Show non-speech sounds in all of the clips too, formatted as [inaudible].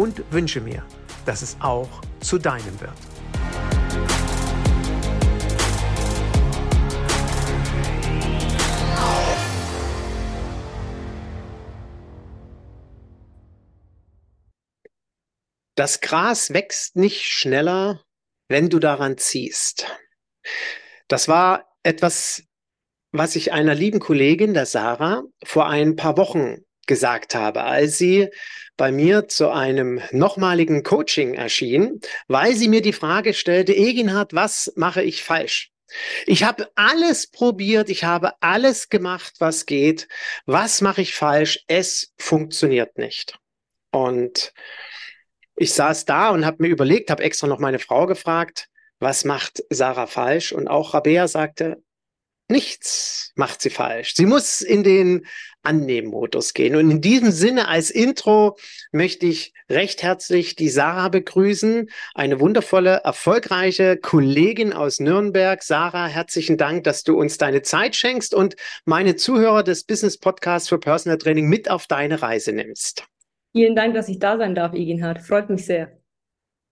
und wünsche mir, dass es auch zu deinem wird. Das Gras wächst nicht schneller, wenn du daran ziehst. Das war etwas, was ich einer lieben Kollegin, der Sarah, vor ein paar Wochen gesagt habe, als sie bei mir zu einem nochmaligen Coaching erschien, weil sie mir die Frage stellte, Eginhard, was mache ich falsch? Ich habe alles probiert, ich habe alles gemacht, was geht. Was mache ich falsch? Es funktioniert nicht. Und ich saß da und habe mir überlegt, habe extra noch meine Frau gefragt, was macht Sarah falsch? Und auch Rabea sagte, Nichts macht sie falsch. Sie muss in den Annehmen-Modus gehen. Und in diesem Sinne als Intro möchte ich recht herzlich die Sarah begrüßen, eine wundervolle, erfolgreiche Kollegin aus Nürnberg. Sarah, herzlichen Dank, dass du uns deine Zeit schenkst und meine Zuhörer des Business Podcasts für Personal Training mit auf deine Reise nimmst. Vielen Dank, dass ich da sein darf, Eginhard. Freut mich sehr.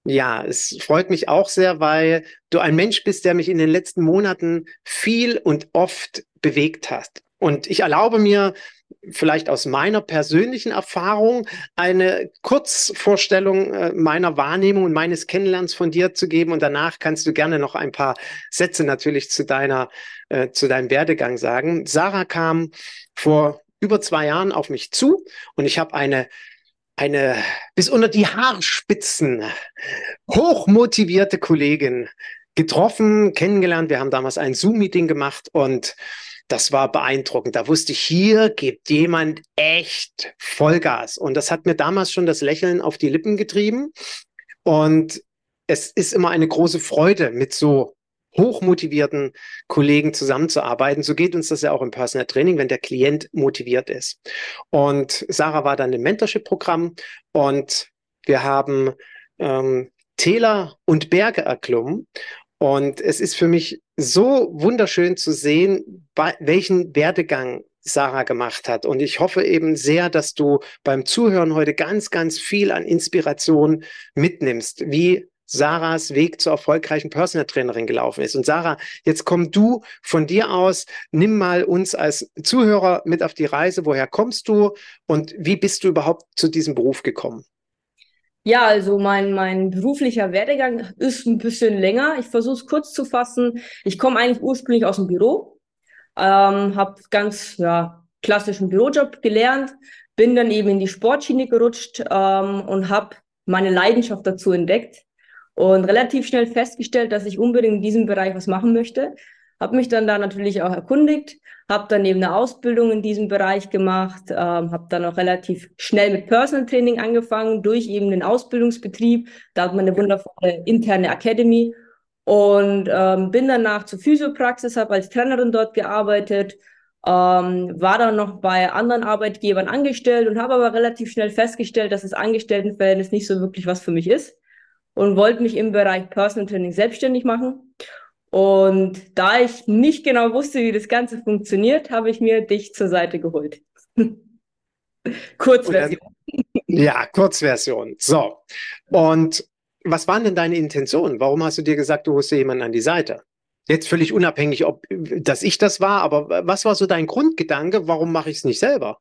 Ja, es freut mich auch sehr, weil du ein Mensch bist, der mich in den letzten Monaten viel und oft bewegt hat. Und ich erlaube mir vielleicht aus meiner persönlichen Erfahrung eine Kurzvorstellung äh, meiner Wahrnehmung und meines Kennenlernens von dir zu geben. Und danach kannst du gerne noch ein paar Sätze natürlich zu deiner, äh, zu deinem Werdegang sagen. Sarah kam vor über zwei Jahren auf mich zu und ich habe eine eine bis unter die Haarspitzen hochmotivierte Kollegin getroffen, kennengelernt. Wir haben damals ein Zoom-Meeting gemacht und das war beeindruckend. Da wusste ich, hier gibt jemand echt Vollgas. Und das hat mir damals schon das Lächeln auf die Lippen getrieben. Und es ist immer eine große Freude, mit so hochmotivierten Kollegen zusammenzuarbeiten. So geht uns das ja auch im Personal Training, wenn der Klient motiviert ist. Und Sarah war dann im Mentorship-Programm und wir haben ähm, Täler und Berge erklommen. Und es ist für mich so wunderschön zu sehen, welchen Werdegang Sarah gemacht hat. Und ich hoffe eben sehr, dass du beim Zuhören heute ganz, ganz viel an Inspiration mitnimmst, wie Sarahs Weg zur erfolgreichen Personal Trainerin gelaufen ist. Und Sarah, jetzt komm du von dir aus, nimm mal uns als Zuhörer mit auf die Reise. Woher kommst du und wie bist du überhaupt zu diesem Beruf gekommen? Ja, also mein, mein beruflicher Werdegang ist ein bisschen länger. Ich versuche es kurz zu fassen. Ich komme eigentlich ursprünglich aus dem Büro, ähm, habe ganz ja, klassischen Bürojob gelernt, bin dann eben in die Sportschiene gerutscht ähm, und habe meine Leidenschaft dazu entdeckt und relativ schnell festgestellt, dass ich unbedingt in diesem Bereich was machen möchte. Habe mich dann da natürlich auch erkundigt, habe dann eben eine Ausbildung in diesem Bereich gemacht, ähm, habe dann auch relativ schnell mit Personal Training angefangen, durch eben den Ausbildungsbetrieb. Da hat man eine wundervolle interne Academy und ähm, bin danach zur Physiopraxis, habe als Trainerin dort gearbeitet, ähm, war dann noch bei anderen Arbeitgebern angestellt und habe aber relativ schnell festgestellt, dass das Angestelltenverhältnis nicht so wirklich was für mich ist und wollte mich im Bereich Personal Training selbstständig machen. Und da ich nicht genau wusste, wie das Ganze funktioniert, habe ich mir dich zur Seite geholt. [laughs] Kurzversion. Ja, Kurzversion. So. Und was waren denn deine Intentionen? Warum hast du dir gesagt, du holst dir jemanden an die Seite? Jetzt völlig unabhängig, ob dass ich das war, aber was war so dein Grundgedanke? Warum mache ich es nicht selber?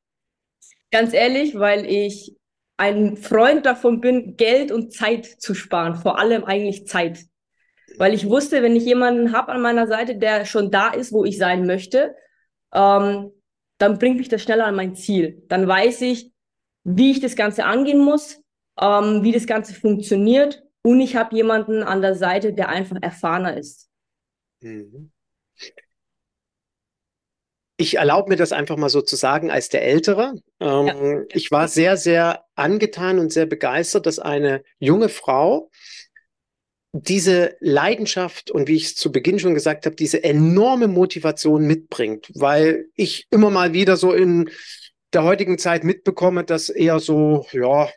Ganz ehrlich, weil ich ein Freund davon bin, Geld und Zeit zu sparen, vor allem eigentlich Zeit. Weil ich wusste, wenn ich jemanden habe an meiner Seite, der schon da ist, wo ich sein möchte, ähm, dann bringt mich das schneller an mein Ziel. Dann weiß ich, wie ich das Ganze angehen muss, ähm, wie das Ganze funktioniert und ich habe jemanden an der Seite, der einfach erfahrener ist. Mhm. Ich erlaube mir das einfach mal so zu sagen als der Ältere. Ähm, ja. Ich war sehr, sehr angetan und sehr begeistert, dass eine junge Frau diese Leidenschaft und wie ich es zu Beginn schon gesagt habe, diese enorme Motivation mitbringt, weil ich immer mal wieder so in der heutigen Zeit mitbekomme, dass eher so, ja,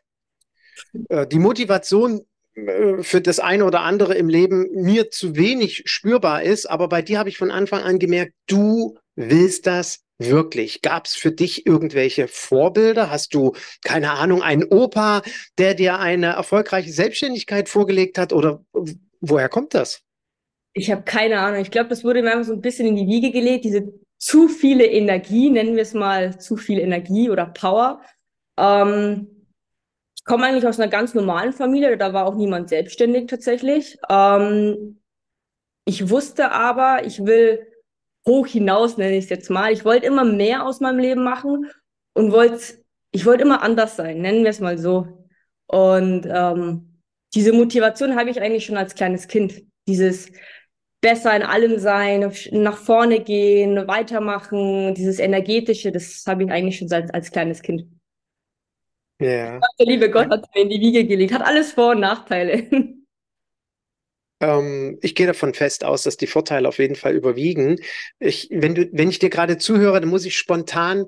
äh, die Motivation für das eine oder andere im Leben mir zu wenig spürbar ist. Aber bei dir habe ich von Anfang an gemerkt, du willst das wirklich. Gab es für dich irgendwelche Vorbilder? Hast du, keine Ahnung, einen Opa, der dir eine erfolgreiche Selbstständigkeit vorgelegt hat? Oder woher kommt das? Ich habe keine Ahnung. Ich glaube, das wurde mir einfach so ein bisschen in die Wiege gelegt, diese zu viele Energie, nennen wir es mal zu viel Energie oder Power. Ähm, komme eigentlich aus einer ganz normalen Familie, da war auch niemand selbstständig tatsächlich. Ähm, ich wusste aber, ich will hoch hinaus, nenne ich es jetzt mal. Ich wollte immer mehr aus meinem Leben machen und wollte, ich wollte immer anders sein, nennen wir es mal so. Und ähm, diese Motivation habe ich eigentlich schon als kleines Kind. Dieses besser in allem sein, nach vorne gehen, weitermachen, dieses energetische, das habe ich eigentlich schon als, als kleines Kind. Ja. Der liebe Gott hat mir in die Wiege gelegt. Hat alles Vor- und Nachteile. [laughs] Ähm, ich gehe davon fest aus, dass die Vorteile auf jeden Fall überwiegen. Ich, wenn, du, wenn ich dir gerade zuhöre, dann muss ich spontan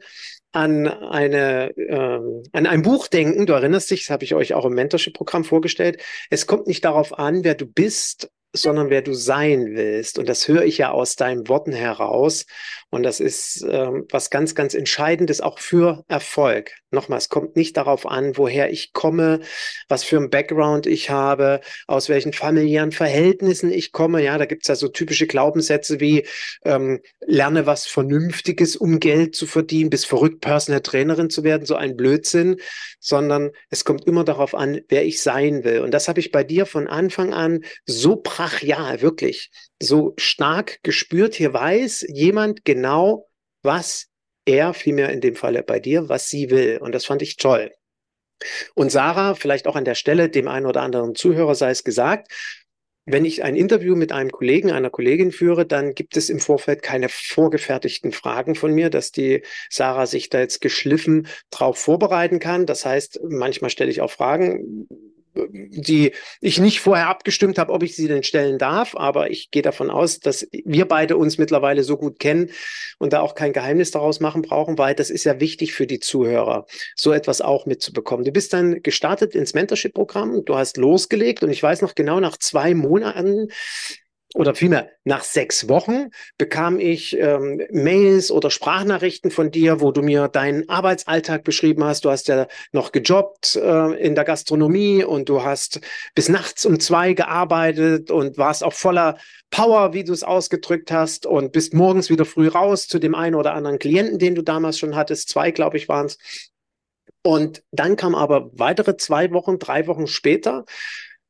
an eine ähm, an ein Buch denken. Du erinnerst dich, das habe ich euch auch im Mentorship-Programm vorgestellt. Es kommt nicht darauf an, wer du bist, sondern wer du sein willst. Und das höre ich ja aus deinen Worten heraus. Und das ist ähm, was ganz, ganz Entscheidendes auch für Erfolg. Nochmal, es kommt nicht darauf an, woher ich komme, was für ein Background ich habe, aus welchen familiären Verhältnissen ich komme. Ja, da gibt's ja so typische Glaubenssätze wie ähm, lerne was Vernünftiges, um Geld zu verdienen, bis verrückt Personal Trainerin zu werden, so ein Blödsinn, sondern es kommt immer darauf an, wer ich sein will. Und das habe ich bei dir von Anfang an so brachial, wirklich so stark gespürt. Hier weiß jemand genau, was er, vielmehr in dem Falle bei dir, was sie will. Und das fand ich toll. Und Sarah, vielleicht auch an der Stelle, dem einen oder anderen Zuhörer sei es gesagt, wenn ich ein Interview mit einem Kollegen, einer Kollegin führe, dann gibt es im Vorfeld keine vorgefertigten Fragen von mir, dass die Sarah sich da jetzt geschliffen drauf vorbereiten kann. Das heißt, manchmal stelle ich auch Fragen, die ich nicht vorher abgestimmt habe, ob ich sie denn stellen darf, aber ich gehe davon aus, dass wir beide uns mittlerweile so gut kennen und da auch kein Geheimnis daraus machen brauchen, weil das ist ja wichtig für die Zuhörer, so etwas auch mitzubekommen. Du bist dann gestartet ins Mentorship-Programm, du hast losgelegt und ich weiß noch genau, nach zwei Monaten oder vielmehr nach sechs Wochen bekam ich ähm, Mails oder Sprachnachrichten von dir, wo du mir deinen Arbeitsalltag beschrieben hast. Du hast ja noch gejobbt äh, in der Gastronomie und du hast bis nachts um zwei gearbeitet und warst auch voller Power, wie du es ausgedrückt hast, und bist morgens wieder früh raus zu dem einen oder anderen Klienten, den du damals schon hattest. Zwei, glaube ich, waren es. Und dann kam aber weitere zwei Wochen, drei Wochen später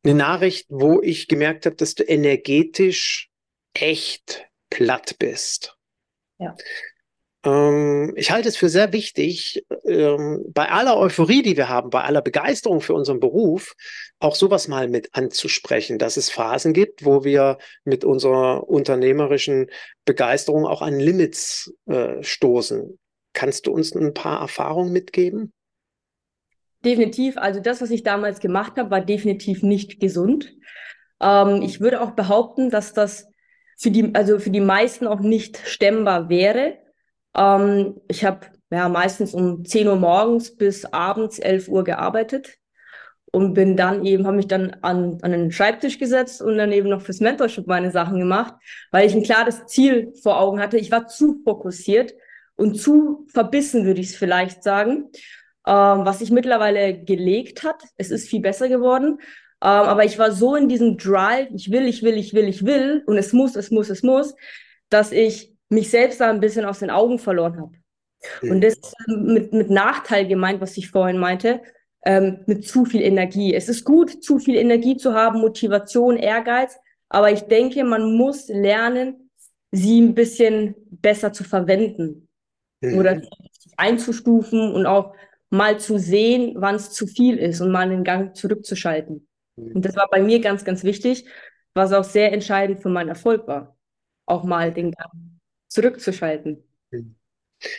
eine Nachricht, wo ich gemerkt habe, dass du energetisch echt platt bist. Ja. Ähm, ich halte es für sehr wichtig, ähm, bei aller Euphorie, die wir haben, bei aller Begeisterung für unseren Beruf, auch sowas mal mit anzusprechen, dass es Phasen gibt, wo wir mit unserer unternehmerischen Begeisterung auch an Limits äh, stoßen. Kannst du uns ein paar Erfahrungen mitgeben? Definitiv, also das, was ich damals gemacht habe, war definitiv nicht gesund. Ähm, ich würde auch behaupten, dass das für die, also für die meisten auch nicht stemmbar wäre. Ähm, ich habe ja meistens um 10 Uhr morgens bis abends 11 Uhr gearbeitet und bin dann eben, habe mich dann an, an den Schreibtisch gesetzt und dann eben noch fürs Mentorship meine Sachen gemacht, weil ich ein klares Ziel vor Augen hatte. Ich war zu fokussiert und zu verbissen, würde ich es vielleicht sagen ähm, was sich mittlerweile gelegt hat. Es ist viel besser geworden. Ähm, aber ich war so in diesem Drive, ich will, ich will, ich will, ich will und es muss, es muss, es muss, dass ich mich selbst da ein bisschen aus den Augen verloren habe. Mhm. Und das ist mit, mit Nachteil gemeint, was ich vorhin meinte. ähm, mit zu viel Energie. Es ist gut, zu viel Energie zu haben, Motivation, Ehrgeiz, aber ich denke, man muss lernen, sie ein bisschen besser zu verwenden mhm. oder einzustufen und auch mal zu sehen, wann es zu viel ist und mal den Gang zurückzuschalten. Mhm. Und das war bei mir ganz, ganz wichtig, was auch sehr entscheidend für meinen Erfolg war, auch mal den Gang zurückzuschalten. Mhm.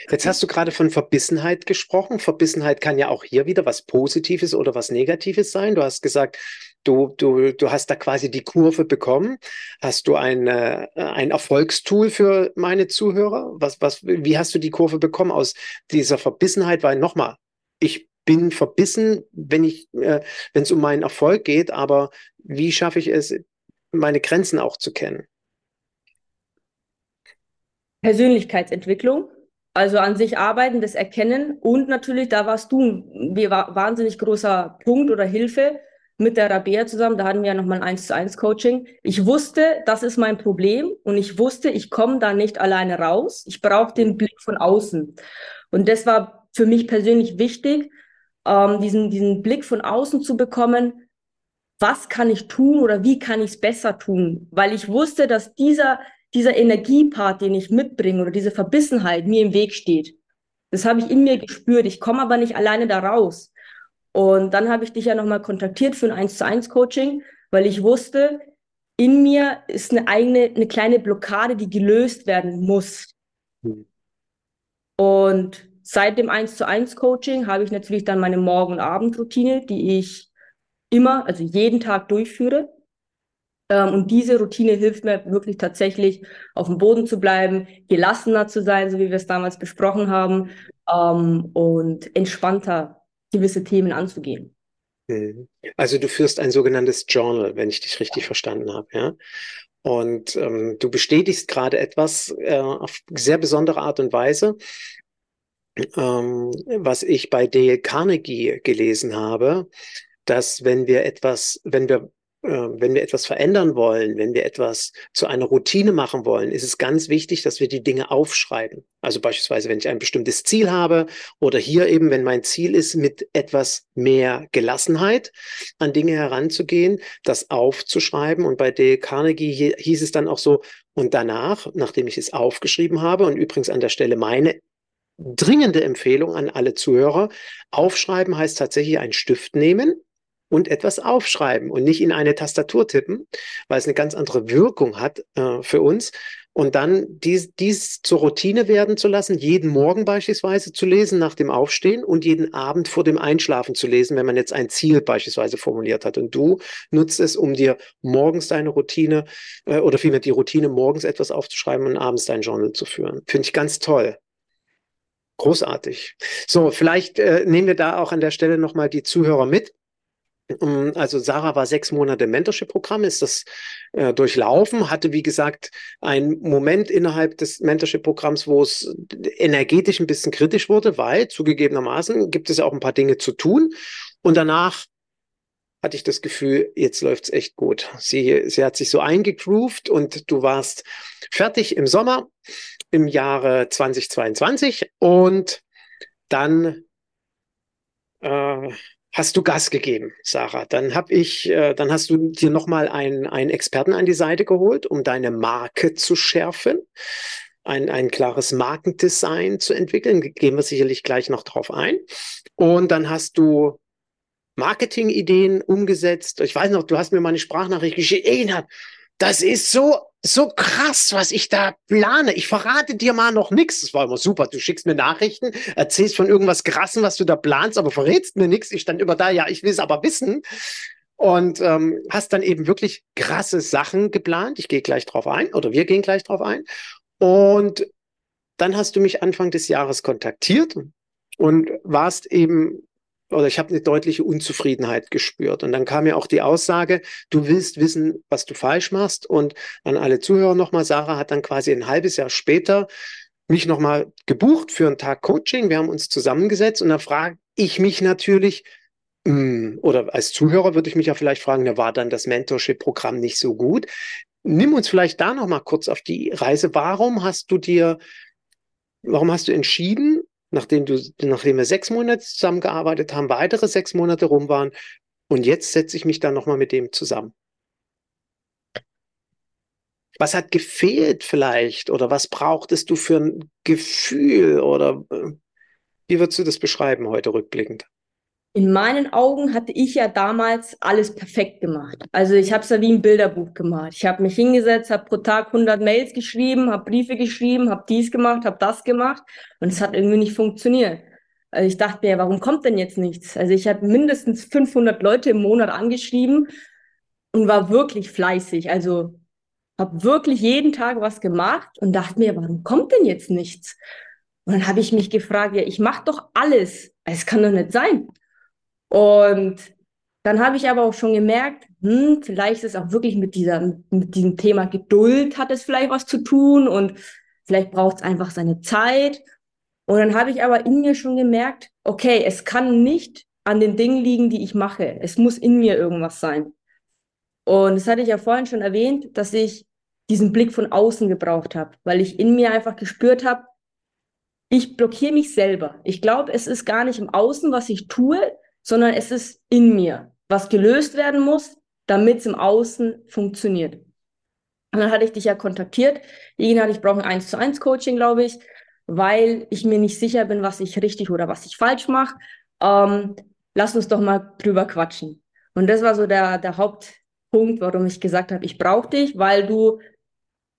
Jetzt hast du gerade von Verbissenheit gesprochen. Verbissenheit kann ja auch hier wieder was Positives oder was Negatives sein. Du hast gesagt, du, du, du hast da quasi die Kurve bekommen. Hast du ein, äh, ein Erfolgstool für meine Zuhörer? Was, was, wie hast du die Kurve bekommen aus dieser Verbissenheit? Weil nochmal, ich bin verbissen, wenn ich, äh, wenn es um meinen Erfolg geht, aber wie schaffe ich es, meine Grenzen auch zu kennen? Persönlichkeitsentwicklung also an sich arbeiten, das erkennen und natürlich, da warst du ein wahnsinnig großer Punkt oder Hilfe mit der Rabea zusammen. Da hatten wir ja nochmal ein 1 zu 1 Coaching. Ich wusste, das ist mein Problem und ich wusste, ich komme da nicht alleine raus. Ich brauche den Blick von außen. Und das war für mich persönlich wichtig, ähm, diesen, diesen Blick von außen zu bekommen. Was kann ich tun oder wie kann ich es besser tun? Weil ich wusste, dass dieser dieser Energiepart, den ich mitbringe oder diese Verbissenheit mir im Weg steht. Das habe ich in mir gespürt. Ich komme aber nicht alleine da raus. Und dann habe ich dich ja nochmal kontaktiert für ein 1 zu 1 Coaching, weil ich wusste, in mir ist eine eigene, eine kleine Blockade, die gelöst werden muss. Mhm. Und seit dem 1 zu 1 Coaching habe ich natürlich dann meine Morgen- und Abendroutine, die ich immer, also jeden Tag durchführe. Ähm, und diese Routine hilft mir wirklich tatsächlich, auf dem Boden zu bleiben, gelassener zu sein, so wie wir es damals besprochen haben, ähm, und entspannter gewisse Themen anzugehen. Mhm. Also du führst ein sogenanntes Journal, wenn ich dich richtig verstanden habe, ja. Und ähm, du bestätigst gerade etwas äh, auf sehr besondere Art und Weise, ähm, was ich bei Dale Carnegie gelesen habe, dass wenn wir etwas, wenn wir äh, wenn wir etwas verändern wollen, wenn wir etwas zu einer Routine machen wollen, ist es ganz wichtig, dass wir die Dinge aufschreiben. Also beispielsweise, wenn ich ein bestimmtes Ziel habe oder hier eben, wenn mein Ziel ist, mit etwas mehr Gelassenheit an Dinge heranzugehen, das aufzuschreiben. Und bei Dale Carnegie hieß es dann auch so, und danach, nachdem ich es aufgeschrieben habe, und übrigens an der Stelle meine dringende Empfehlung an alle Zuhörer, aufschreiben heißt tatsächlich einen Stift nehmen, und etwas aufschreiben und nicht in eine Tastatur tippen, weil es eine ganz andere Wirkung hat äh, für uns. Und dann dies, dies zur Routine werden zu lassen, jeden Morgen beispielsweise zu lesen nach dem Aufstehen und jeden Abend vor dem Einschlafen zu lesen, wenn man jetzt ein Ziel beispielsweise formuliert hat. Und du nutzt es, um dir morgens deine Routine äh, oder vielmehr die Routine morgens etwas aufzuschreiben und abends dein Journal zu führen. Finde ich ganz toll. Großartig. So, vielleicht äh, nehmen wir da auch an der Stelle nochmal die Zuhörer mit. Ähm, also Sarah war sechs Monate im Mentorship-Programm, ist das äh, durchlaufen, hatte wie gesagt einen Moment innerhalb des Mentorship-Programms, wo es energetisch ein bisschen kritisch wurde, weil zugegebenermaßen gibt es ja auch ein paar Dinge zu tun. Und danach hatte ich das Gefühl, jetzt läuft's echt gut. Sie, sie hat sich so eingegroovt und du warst fertig im Sommer im Jahre 2022 und dann äh, hast du Gas gegeben, Sarah. Dann habe ich, äh, dann hast du dir nochmal einen, einen Experten an die Seite geholt, um deine Marke zu schärfen, ein, ein klares Markendesign zu entwickeln. Gehen wir sicherlich gleich noch drauf ein. Und dann hast du Marketingideen umgesetzt. Ich weiß noch, du hast mir mal eine Sprachnachricht geschickt. Ey, das ist so, so krass, was ich da plane. Ich verrate dir mal noch nichts. Das war immer super. Du schickst mir Nachrichten, erzählst von irgendwas Krassen, was du da planst, aber verrätst mir nichts. Ich stand über da, ja, ich will es aber wissen. Und ähm, hast dann eben wirklich krasse Sachen geplant. Ich gehe gleich drauf ein oder wir gehen gleich drauf ein. Und dann hast du mich Anfang des Jahres kontaktiert und warst eben oder ich habe eine deutliche Unzufriedenheit gespürt. Und dann kam ja auch die Aussage, du willst wissen, was du falsch machst. Und an alle Zuhörer nochmal, Sarah hat dann quasi ein halbes Jahr später mich nochmal gebucht für einen Tag Coaching. Wir haben uns zusammengesetzt und da frage ich mich natürlich, hm, oder als Zuhörer würde ich mich ja vielleicht fragen, da war dann das Mentorship-Programm nicht so gut. Nimm uns vielleicht da nochmal kurz auf die Reise. Warum hast du dir, warum hast du entschieden, nachdem du, nachdem wir sechs Monate zusammengearbeitet haben, weitere sechs Monate rum waren. Und jetzt setze ich mich dann nochmal mit dem zusammen. Was hat gefehlt vielleicht? Oder was brauchtest du für ein Gefühl? Oder äh, wie würdest du das beschreiben heute rückblickend? In meinen Augen hatte ich ja damals alles perfekt gemacht. Also ich habe es ja wie ein Bilderbuch gemacht. Ich habe mich hingesetzt, habe pro Tag 100 Mails geschrieben, habe Briefe geschrieben, habe dies gemacht, habe das gemacht und es hat irgendwie nicht funktioniert. Also ich dachte mir, warum kommt denn jetzt nichts? Also ich habe mindestens 500 Leute im Monat angeschrieben und war wirklich fleißig. Also habe wirklich jeden Tag was gemacht und dachte mir, warum kommt denn jetzt nichts? Und dann habe ich mich gefragt, ja, ich mache doch alles. Es kann doch nicht sein. Und dann habe ich aber auch schon gemerkt, hm, vielleicht ist es auch wirklich mit, dieser, mit diesem Thema Geduld hat es vielleicht was zu tun und vielleicht braucht es einfach seine Zeit. Und dann habe ich aber in mir schon gemerkt, okay, es kann nicht an den Dingen liegen, die ich mache. Es muss in mir irgendwas sein. Und das hatte ich ja vorhin schon erwähnt, dass ich diesen Blick von außen gebraucht habe, weil ich in mir einfach gespürt habe, ich blockiere mich selber. Ich glaube, es ist gar nicht im Außen, was ich tue, sondern es ist in mir, was gelöst werden muss, damit es im Außen funktioniert. Und dann hatte ich dich ja kontaktiert. Hatte ich brauche ein 1 zu 1 Coaching, glaube ich, weil ich mir nicht sicher bin, was ich richtig oder was ich falsch mache. Ähm, lass uns doch mal drüber quatschen. Und das war so der, der Hauptpunkt, warum ich gesagt habe, ich brauche dich, weil du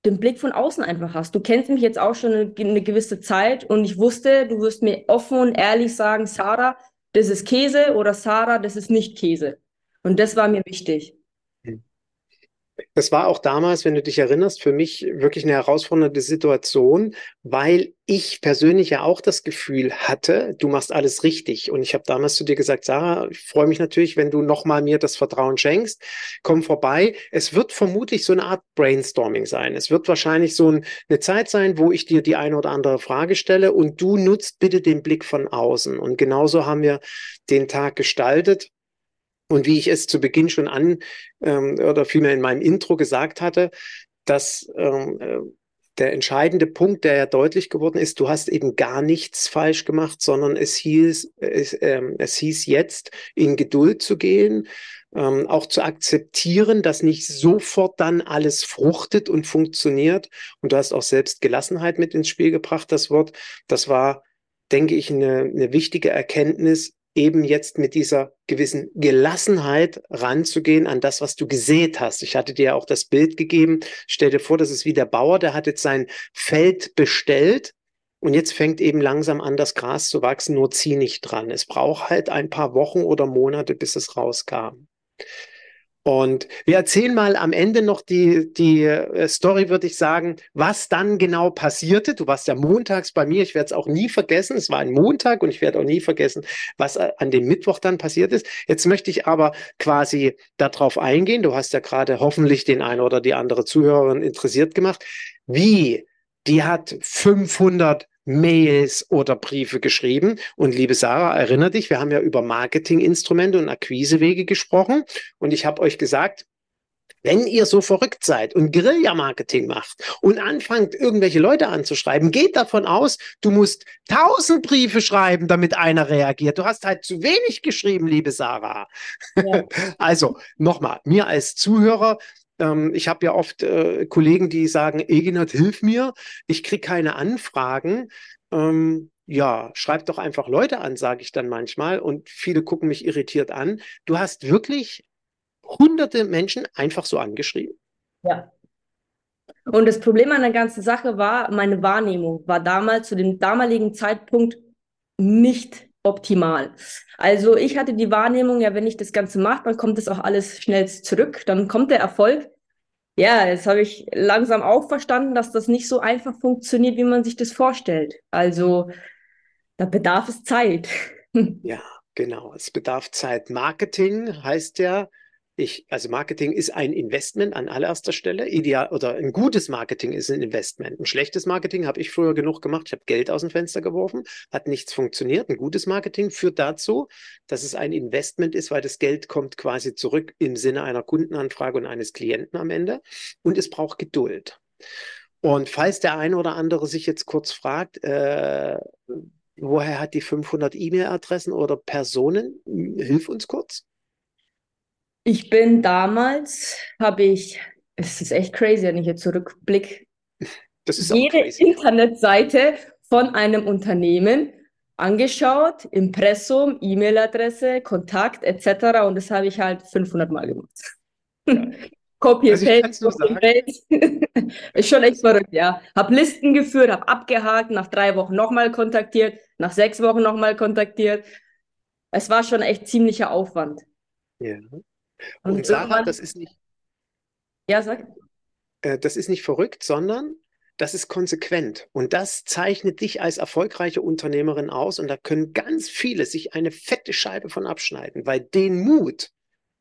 den Blick von außen einfach hast. Du kennst mich jetzt auch schon eine, eine gewisse Zeit und ich wusste, du wirst mir offen und ehrlich sagen, Sarah, das ist Käse oder Sarah, das ist nicht Käse. Und das war mir wichtig. Das war auch damals, wenn du dich erinnerst, für mich wirklich eine herausfordernde Situation, weil ich persönlich ja auch das Gefühl hatte, du machst alles richtig. Und ich habe damals zu dir gesagt, Sarah, ich freue mich natürlich, wenn du nochmal mir das Vertrauen schenkst. Komm vorbei. Es wird vermutlich so eine Art Brainstorming sein. Es wird wahrscheinlich so ein, eine Zeit sein, wo ich dir die eine oder andere Frage stelle und du nutzt bitte den Blick von außen. Und genauso haben wir den Tag gestaltet. Und wie ich es zu Beginn schon an ähm, oder vielmehr in meinem Intro gesagt hatte, dass ähm, äh, der entscheidende Punkt, der ja deutlich geworden ist, du hast eben gar nichts falsch gemacht, sondern es hieß, es, äh, es hieß jetzt, in Geduld zu gehen, ähm, auch zu akzeptieren, dass nicht sofort dann alles fruchtet und funktioniert. Und du hast auch selbst Gelassenheit mit ins Spiel gebracht, das Wort. Das war, denke ich, eine, eine wichtige Erkenntnis, eben jetzt mit dieser gewissen Gelassenheit ranzugehen an das, was du gesät hast. Ich hatte dir ja auch das Bild gegeben. Stell dir vor, das ist wie der Bauer, der hat jetzt sein Feld bestellt und jetzt fängt eben langsam an, das Gras zu wachsen, nur zieh nicht dran. Es braucht halt ein paar Wochen oder Monate, bis es rauskam. Und wir erzählen mal am Ende noch die, die äh, Story, würde ich sagen, was dann genau passierte. Du warst ja montags bei mir, ich werde es auch nie vergessen. Es war ein Montag und ich werde auch nie vergessen, was äh, an dem Mittwoch dann passiert ist. Jetzt möchte ich aber quasi darauf eingehen. Du hast ja gerade hoffentlich den einen oder die andere Zuhörerin interessiert gemacht. Wie? Die hat 500 Mails oder Briefe geschrieben. Und liebe Sarah, erinnere dich, wir haben ja über Marketinginstrumente und Akquisewege gesprochen. Und ich habe euch gesagt, wenn ihr so verrückt seid und Guerilla-Marketing macht und anfangt, irgendwelche Leute anzuschreiben, geht davon aus, du musst tausend Briefe schreiben, damit einer reagiert. Du hast halt zu wenig geschrieben, liebe Sarah. Ja. [laughs] Also nochmal, mir als Zuhörer, ähm, ich habe ja oft äh, Kollegen, die sagen, Eginat, hilf mir, ich kriege keine Anfragen. Ähm, ja, schreib doch einfach Leute an, sage ich dann manchmal. Und viele gucken mich irritiert an. Du hast wirklich hunderte Menschen einfach so angeschrieben. Ja. Und das Problem an der ganzen Sache war, meine Wahrnehmung war damals zu dem damaligen Zeitpunkt nicht optimal. Also ich hatte die Wahrnehmung, ja, wenn ich das Ganze mache, dann kommt das auch alles schnell zurück, dann kommt der Erfolg. Ja, jetzt habe ich langsam auch verstanden, dass das nicht so einfach funktioniert, wie man sich das vorstellt. Also da bedarf es Zeit. [laughs] Ja, genau. Es bedarf Zeit. Marketing heißt ja, ich, also Marketing ist ein Investment an allererster Stelle. Ideal oder ein gutes Marketing ist ein Investment. Ein schlechtes Marketing habe ich früher genug gemacht. Ich habe Geld aus dem Fenster geworfen, hat nichts funktioniert. Ein gutes Marketing führt dazu, dass es ein Investment ist, weil das Geld kommt quasi zurück im Sinne einer Kundenanfrage und eines Klienten am Ende. Und es braucht Geduld. Und falls der eine oder andere sich jetzt kurz fragt, äh, woher hat die 500 E-Mail-Adressen oder Personen? Hilf uns kurz. Ich bin damals, habe ich, es ist echt crazy, wenn ich jetzt zurückblicke, Das ist jede auch crazy. Internetseite von einem Unternehmen angeschaut, Impressum, E-Mail-Adresse, Kontakt etc. Und das habe ich halt 500 Mal gemacht. [laughs] Copy Also Copy Paste. [laughs] Ist schon echt verrückt, ja. Hab Listen geführt, hab abgehakt, nach drei Wochen nochmal kontaktiert, nach sechs Wochen nochmal kontaktiert. Es war schon echt ziemlicher Aufwand. Ja. Und Und Sarah, das ist nicht, Ja, sag. äh, das ist nicht verrückt, sondern das ist konsequent. Und das zeichnet dich als erfolgreiche Unternehmerin aus. Und da können ganz viele sich eine fette Scheibe von abschneiden, weil den Mut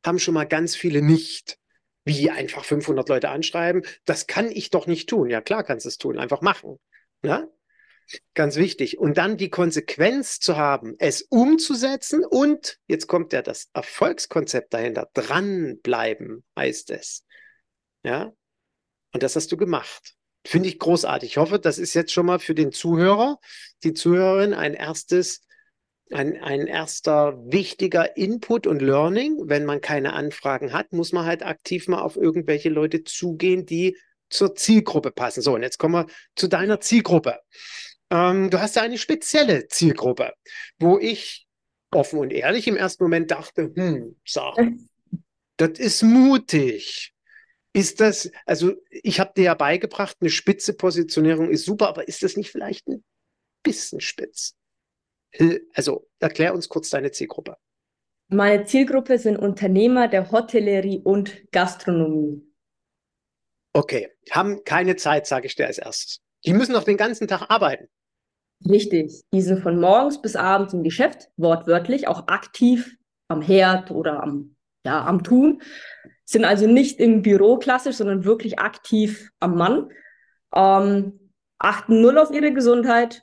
haben schon mal ganz viele nicht. Wie einfach 500 Leute anschreiben, das kann ich doch nicht tun. Ja, klar kannst du es tun, einfach machen. Ja? Ganz wichtig. Und dann die Konsequenz zu haben, es umzusetzen und jetzt kommt ja das Erfolgskonzept dahinter. Dranbleiben heißt es. Ja. Und das hast du gemacht. Finde ich großartig. Ich hoffe, das ist jetzt schon mal für den Zuhörer, die Zuhörerin ein erstes, ein, ein erster wichtiger Input und Learning. Wenn man keine Anfragen hat, muss man halt aktiv mal auf irgendwelche Leute zugehen, die zur Zielgruppe passen. So, und jetzt kommen wir zu deiner Zielgruppe. Ähm, du hast ja eine spezielle Zielgruppe, wo ich offen und ehrlich im ersten Moment dachte, hm, Sarah, das ist mutig. Ist das, also ich habe dir ja beigebracht, eine spitze Positionierung ist super, aber ist das nicht vielleicht ein bisschen spitz? Also erklär uns kurz deine Zielgruppe. Meine Zielgruppe sind Unternehmer der Hotellerie und Gastronomie. Okay, haben keine Zeit, sage ich dir als erstes. Die müssen noch den ganzen Tag arbeiten. Richtig. Die sind von morgens bis abends im Geschäft, wortwörtlich, auch aktiv am Herd oder am, ja, am Tun. Sind also nicht im Büro klassisch, sondern wirklich aktiv am Mann. Ähm, achten null auf ihre Gesundheit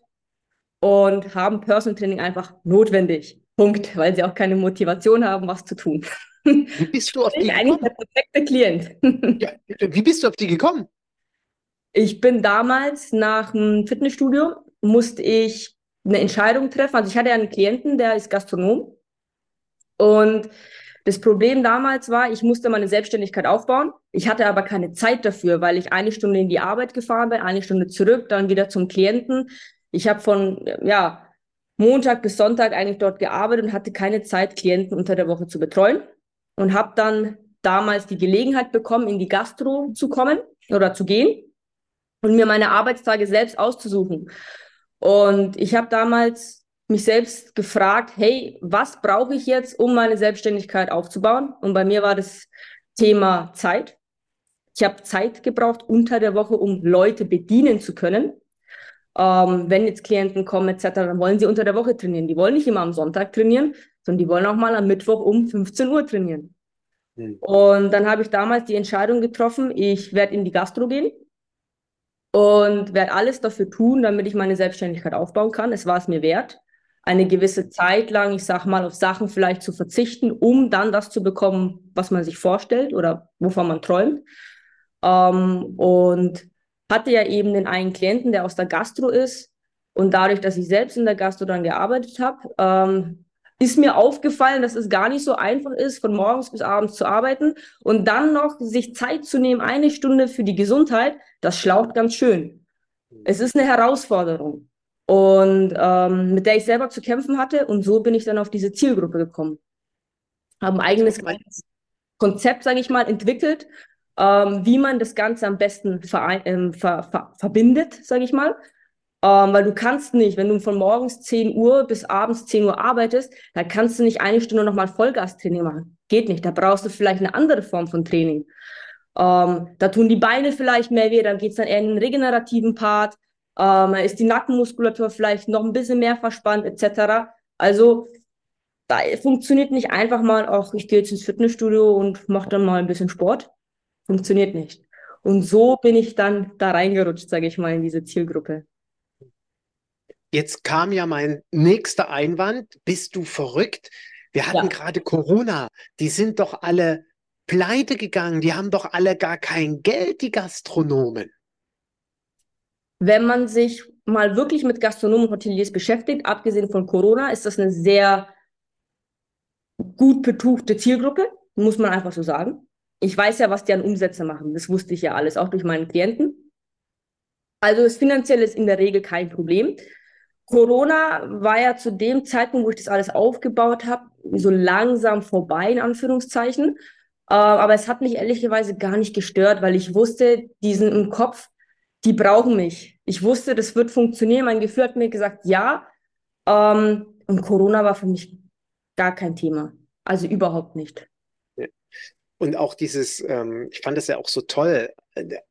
und haben Personal Training einfach notwendig. Punkt, weil sie auch keine Motivation haben, was zu tun. Wie bist du auf Ich die bin eigentlich gekommen? der perfekte Klient. Ja, wie bist du auf die gekommen? Ich bin damals nach dem Fitnessstudio, musste ich eine Entscheidung treffen. Also ich hatte einen Klienten, der ist Gastronom. Und das Problem damals war, ich musste meine Selbstständigkeit aufbauen. Ich hatte aber keine Zeit dafür, weil ich eine Stunde in die Arbeit gefahren bin, eine Stunde zurück, dann wieder zum Klienten. Ich habe von ja, Montag bis Sonntag eigentlich dort gearbeitet und hatte keine Zeit, Klienten unter der Woche zu betreuen. Und habe dann damals die Gelegenheit bekommen, in die Gastro zu kommen oder zu gehen und mir meine Arbeitstage selbst auszusuchen. Und ich habe damals mich selbst gefragt, hey, was brauche ich jetzt, um meine Selbstständigkeit aufzubauen? Und bei mir war das Thema Zeit. Ich habe Zeit gebraucht unter der Woche, um Leute bedienen zu können. Ähm, wenn jetzt Klienten kommen etc., dann wollen sie unter der Woche trainieren. Die wollen nicht immer am Sonntag trainieren, sondern die wollen auch mal am Mittwoch um 15 Uhr trainieren. Hm. Und dann habe ich damals die Entscheidung getroffen, ich werde in die Gastro gehen und werde alles dafür tun, damit ich meine Selbstständigkeit aufbauen kann. Es war es mir wert, eine gewisse Zeit lang, ich sag mal, auf Sachen vielleicht zu verzichten, um dann das zu bekommen, was man sich vorstellt oder wovon man träumt. Ähm, und hatte ja eben den einen Klienten, der aus der Gastro ist. Und dadurch, dass ich selbst in der Gastro dann gearbeitet habe, ähm, ist mir aufgefallen, dass es gar nicht so einfach ist, von morgens bis abends zu arbeiten und dann noch sich Zeit zu nehmen, eine Stunde für die Gesundheit, das schlaucht ganz schön. Es ist eine Herausforderung und ähm, mit der ich selber zu kämpfen hatte und so bin ich dann auf diese Zielgruppe gekommen. Habe ein eigenes Konzept, sage ich mal, entwickelt, ähm, wie man das Ganze am besten verein- ähm, ver ver verbindet, sage ich mal. Ähm, weil du kannst nicht, wenn du von morgens 10 Uhr bis abends 10 Uhr arbeitest, da kannst du nicht eine Stunde nochmal Vollgastraining machen. Geht nicht. Da brauchst du vielleicht eine andere Form von Training. Ähm, da tun die Beine vielleicht mehr weh, dann geht's dann eher in den regenerativen Part. Ähm, ist die Nackenmuskulatur vielleicht noch ein bisschen mehr verspannt, etc. Also da funktioniert nicht einfach mal, auch ich gehe jetzt ins Fitnessstudio und mache dann mal ein bisschen Sport. Funktioniert nicht. Und so bin ich dann da reingerutscht, sage ich mal, in diese Zielgruppe. Jetzt kam ja mein nächster Einwand. Bist du verrückt? Wir hatten Ja. gerade Corona. Die sind doch alle pleite gegangen. Die haben doch alle gar kein Geld, die Gastronomen. Wenn man sich mal wirklich mit Gastronomen und Hoteliers beschäftigt, abgesehen von Corona, ist das eine sehr gut betuchte Zielgruppe, muss man einfach so sagen. Ich weiß ja, was die an Umsätze machen. Das wusste ich ja alles, auch durch meinen Klienten. Also das Finanzielle ist in der Regel kein Problem. Corona war ja zu dem Zeitpunkt, wo ich das alles aufgebaut habe, so langsam vorbei, in Anführungszeichen. Äh, aber es hat mich ehrlicherweise gar nicht gestört, weil ich wusste, diesen im Kopf, die brauchen mich. Ich wusste, das wird funktionieren. Mein Gefühl hat mir gesagt, ja. Ähm, und Corona war für mich gar kein Thema. Also überhaupt nicht. Und auch dieses, ähm, ich fand das ja auch so toll.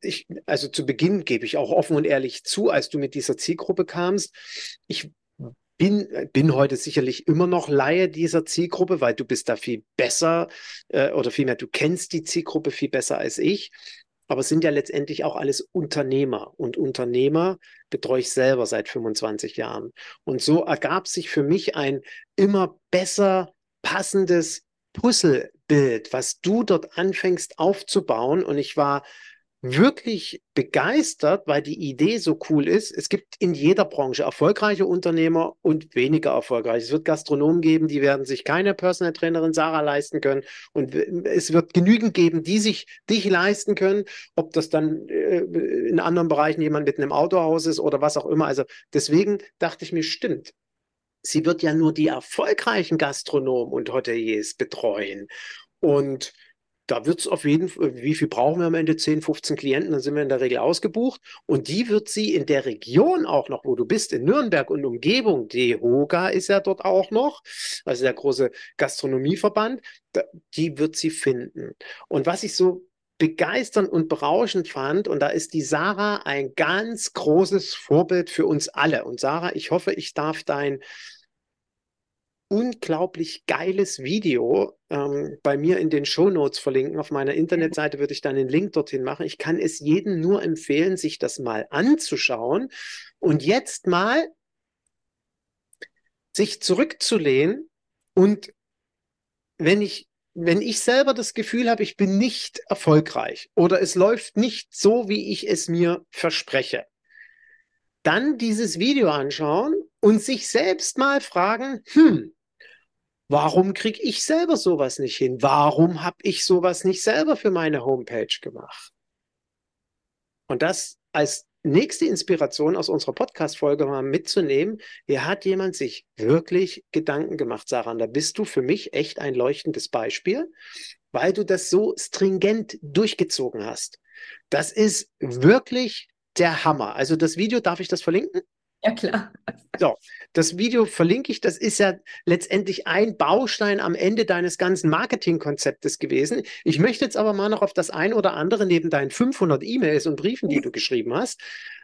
Ich, also zu Beginn gebe ich auch offen und ehrlich zu, als du mit dieser Zielgruppe kamst. Ich bin, bin heute sicherlich immer noch Laie dieser Zielgruppe, weil du bist da viel besser äh, oder vielmehr, du kennst die Zielgruppe viel besser als ich. Aber es sind ja letztendlich auch alles Unternehmer. Und Unternehmer betreue ich selber seit 25 Jahren. Und so ergab sich für mich ein immer besser passendes Puzzlebild, was du dort anfängst aufzubauen. Und ich war wirklich begeistert, weil die Idee so cool ist. Es gibt in jeder Branche erfolgreiche Unternehmer und weniger erfolgreiche. Es wird Gastronomen geben, die werden sich keine Personal Trainerin Sarah leisten können. Und es wird genügend geben, die sich dich leisten können, ob das dann äh, in anderen Bereichen jemand mit einem Autohaus ist oder was auch immer. Also deswegen dachte ich mir, stimmt. Sie wird ja nur die erfolgreichen Gastronomen und Hoteliers betreuen. Und da wird es auf jeden Fall, wie viel brauchen wir am Ende? 10, 15 Klienten, dann sind wir in der Regel ausgebucht. Und die wird sie in der Region auch noch, wo du bist, in Nürnberg und Umgebung, die Hoga ist ja dort auch noch, also der große Gastronomieverband, die wird sie finden. Und was ich so begeisternd und berauschend fand, und da ist die Sarah ein ganz großes Vorbild für uns alle. Und Sarah, ich hoffe, ich darf dein unglaublich geiles Video ähm, bei mir in den Show Notes verlinken. Auf meiner Internetseite würde ich dann den Link dorthin machen. Ich kann es jedem nur empfehlen, sich das mal anzuschauen und jetzt mal sich zurückzulehnen und wenn ich wenn ich selber das Gefühl habe, ich bin nicht erfolgreich oder es läuft nicht so, wie ich es mir verspreche, dann dieses Video anschauen und sich selbst mal fragen, hm, Warum kriege ich selber sowas nicht hin? Warum habe ich sowas nicht selber für meine Homepage gemacht? Und das als nächste Inspiration aus unserer Podcast-Folge mal mitzunehmen. Hier hat jemand sich wirklich Gedanken gemacht, Sarah. Da bist du für mich echt ein leuchtendes Beispiel, weil du das so stringent durchgezogen hast. Das ist wirklich der Hammer. Also das Video, darf ich das verlinken? [laughs] Ja, klar. So, das Video verlinke ich. Das ist ja letztendlich ein Baustein am Ende deines ganzen Marketingkonzeptes gewesen. Ich möchte jetzt aber mal noch auf das ein oder andere neben deinen 500 E-Mails und Briefen, die du geschrieben hast,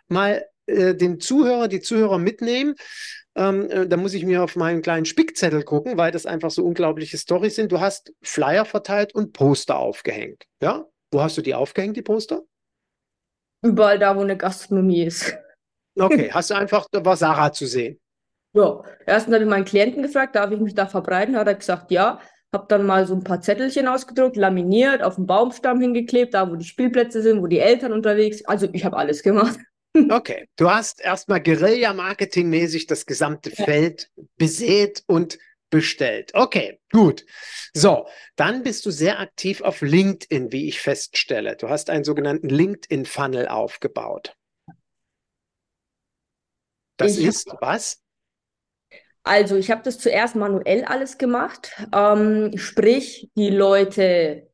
mal äh, den Zuhörer, die Zuhörer mitnehmen. Ähm, äh, da muss ich mir auf meinen kleinen Spickzettel gucken, weil das einfach so unglaubliche Storys sind. Du hast Flyer verteilt und Poster aufgehängt. Ja? Wo hast du die aufgehängt, die Poster? Überall da, wo eine Gastronomie ist. Okay, [laughs] hast du einfach, da war Sarah zu sehen. Ja, erstens habe ich meinen Klienten gefragt, darf ich mich da verbreiten? Hat er gesagt, ja. Habe dann mal so ein paar Zettelchen ausgedruckt, laminiert, auf den Baumstamm hingeklebt, da wo die Spielplätze sind, wo die Eltern unterwegs sind. Also ich habe alles gemacht. [laughs] Okay, du hast erstmal Guerilla-Marketing-mäßig das gesamte ja. Feld besät und bestellt. Okay, gut. So, dann bist du sehr aktiv auf LinkedIn, wie ich feststelle. Du hast einen sogenannten LinkedIn-Funnel aufgebaut. Das ich ist was? Also, ich habe das zuerst manuell alles gemacht. Ähm, sprich, die Leute,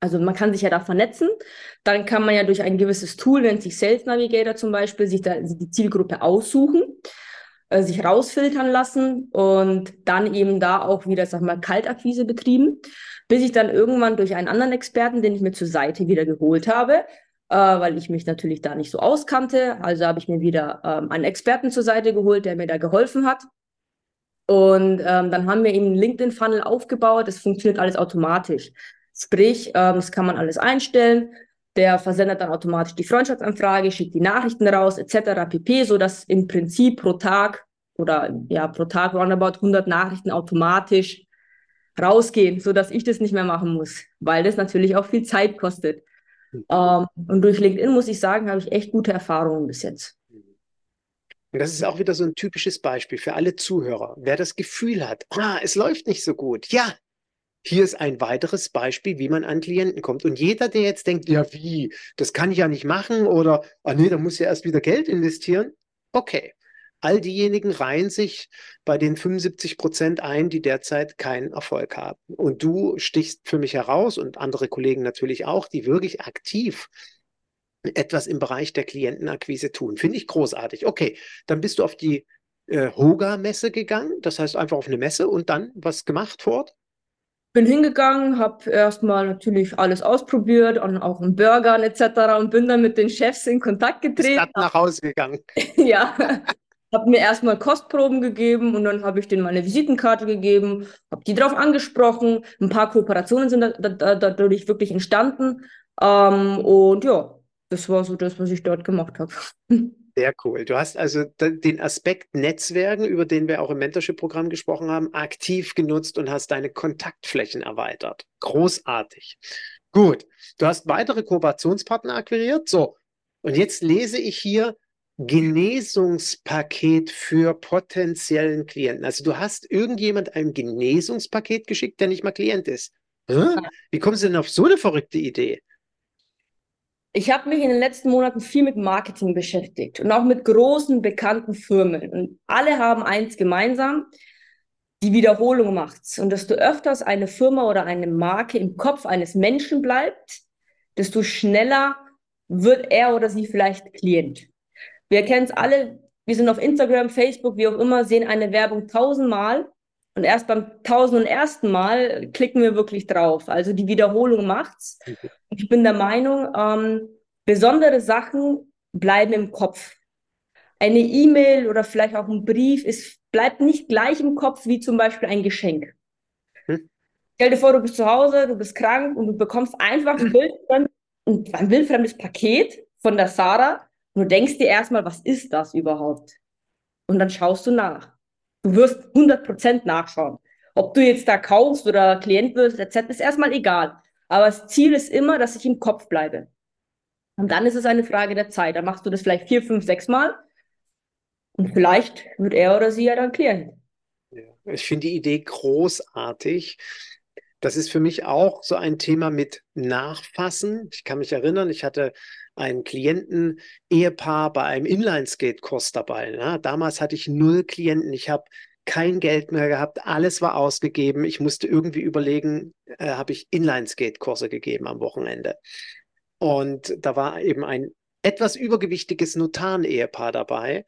also man kann sich ja da vernetzen. Dann kann man ja durch ein gewisses Tool, nennt sich Sales Navigator zum Beispiel, sich da die Zielgruppe aussuchen, äh, sich rausfiltern lassen und dann eben da auch wieder, sag mal, Kaltakquise betrieben, bis ich dann irgendwann durch einen anderen Experten, den ich mir zur Seite wieder geholt habe, äh, weil ich mich natürlich da nicht so auskannte. Also habe ich mir wieder ähm, einen Experten zur Seite geholt, der mir da geholfen hat. Und ähm, dann haben wir eben einen LinkedIn-Funnel aufgebaut. Das funktioniert alles automatisch. Sprich, ähm, das kann man alles einstellen. Der versendet dann automatisch die Freundschaftsanfrage, schickt die Nachrichten raus, etc. pp, sodass im Prinzip pro Tag oder ja, pro Tag roundabout 100 Nachrichten automatisch rausgehen, sodass ich das nicht mehr machen muss, weil das natürlich auch viel Zeit kostet. Ähm, und durch LinkedIn muss ich sagen, habe ich echt gute Erfahrungen bis jetzt. Und das ist auch wieder so ein typisches Beispiel für alle Zuhörer. Wer das Gefühl hat, ah, es läuft nicht so gut. Ja, hier ist ein weiteres Beispiel, wie man an Klienten kommt. Und jeder, der jetzt denkt, ja, wie, das kann ich ja nicht machen oder, ah nee, da muss ja erst wieder Geld investieren. Okay. All diejenigen reihen sich bei den 75 Prozent ein, die derzeit keinen Erfolg haben. Und du stichst für mich heraus und andere Kollegen natürlich auch, die wirklich aktiv etwas im Bereich der Klientenakquise tun. Finde ich großartig. Okay, dann bist du auf die äh, Hoga-Messe gegangen, das heißt einfach auf eine Messe und dann was gemacht vor Ort? Bin hingegangen, habe erstmal natürlich alles ausprobiert und auch einen Burger etc. und bin dann mit den Chefs in Kontakt getreten. Bist nach Hause gegangen. [laughs] ja, habe mir erstmal Kostproben gegeben und dann habe ich denen meine Visitenkarte gegeben, habe die drauf angesprochen. Ein paar Kooperationen sind da, da, dadurch wirklich entstanden. Ähm, und ja, das war so das, was ich dort gemacht habe. [laughs] Sehr cool. Du hast also den Aspekt Netzwerken, über den wir auch im Mentorship-Programm gesprochen haben, aktiv genutzt und hast deine Kontaktflächen erweitert. Großartig. Gut. Du hast weitere Kooperationspartner akquiriert. So. Und jetzt lese ich hier Genesungspaket für potenziellen Klienten. Also du hast irgendjemand ein Genesungspaket geschickt, der nicht mal Klient ist. Wie kommst du denn auf so eine verrückte Idee? Ich habe mich in den letzten Monaten viel mit Marketing beschäftigt und auch mit großen, bekannten Firmen. Und alle haben eins gemeinsam, die Wiederholung macht's. Und desto öfters eine Firma oder eine Marke im Kopf eines Menschen bleibt, desto schneller wird er oder sie vielleicht Klient. Wir kennen es alle, wir sind auf Instagram, Facebook, wie auch immer, sehen eine Werbung tausendmal und erst beim tausend und ersten Mal klicken wir wirklich drauf. Also die Wiederholung macht's. Okay. Ich bin der Meinung, ähm, besondere Sachen bleiben im Kopf. Eine E-Mail oder vielleicht auch ein Brief ist, bleibt nicht gleich im Kopf wie zum Beispiel ein Geschenk. Hm. Stell dir vor, du bist zu Hause, du bist krank und du bekommst einfach ein, [clears throat] ein wildfremdes Paket von der Sarah du denkst dir erstmal, was ist das überhaupt? Und dann schaust du nach. Du wirst 100% nachschauen. Ob du jetzt da kaufst oder Klient wirst, etc., ist erstmal egal. Aber das Ziel ist immer, dass ich im Kopf bleibe. Und dann ist es eine Frage der Zeit. Dann machst du das vielleicht vier, fünf, sechs Mal. Und vielleicht wird er oder sie ja dann Klient. Ich finde die Idee großartig. Das ist für mich auch so ein Thema mit Nachfassen. Ich kann mich erinnern, ich hatte ein Klienten-Ehepaar bei einem Inline-Skate-Kurs dabei. Ne? Damals hatte ich null Klienten. Ich habe kein Geld mehr gehabt, alles war ausgegeben. Ich musste irgendwie überlegen, äh, habe ich Inline-Skate-Kurse gegeben am Wochenende. Und da war eben ein etwas übergewichtiges Notan-Ehepaar dabei.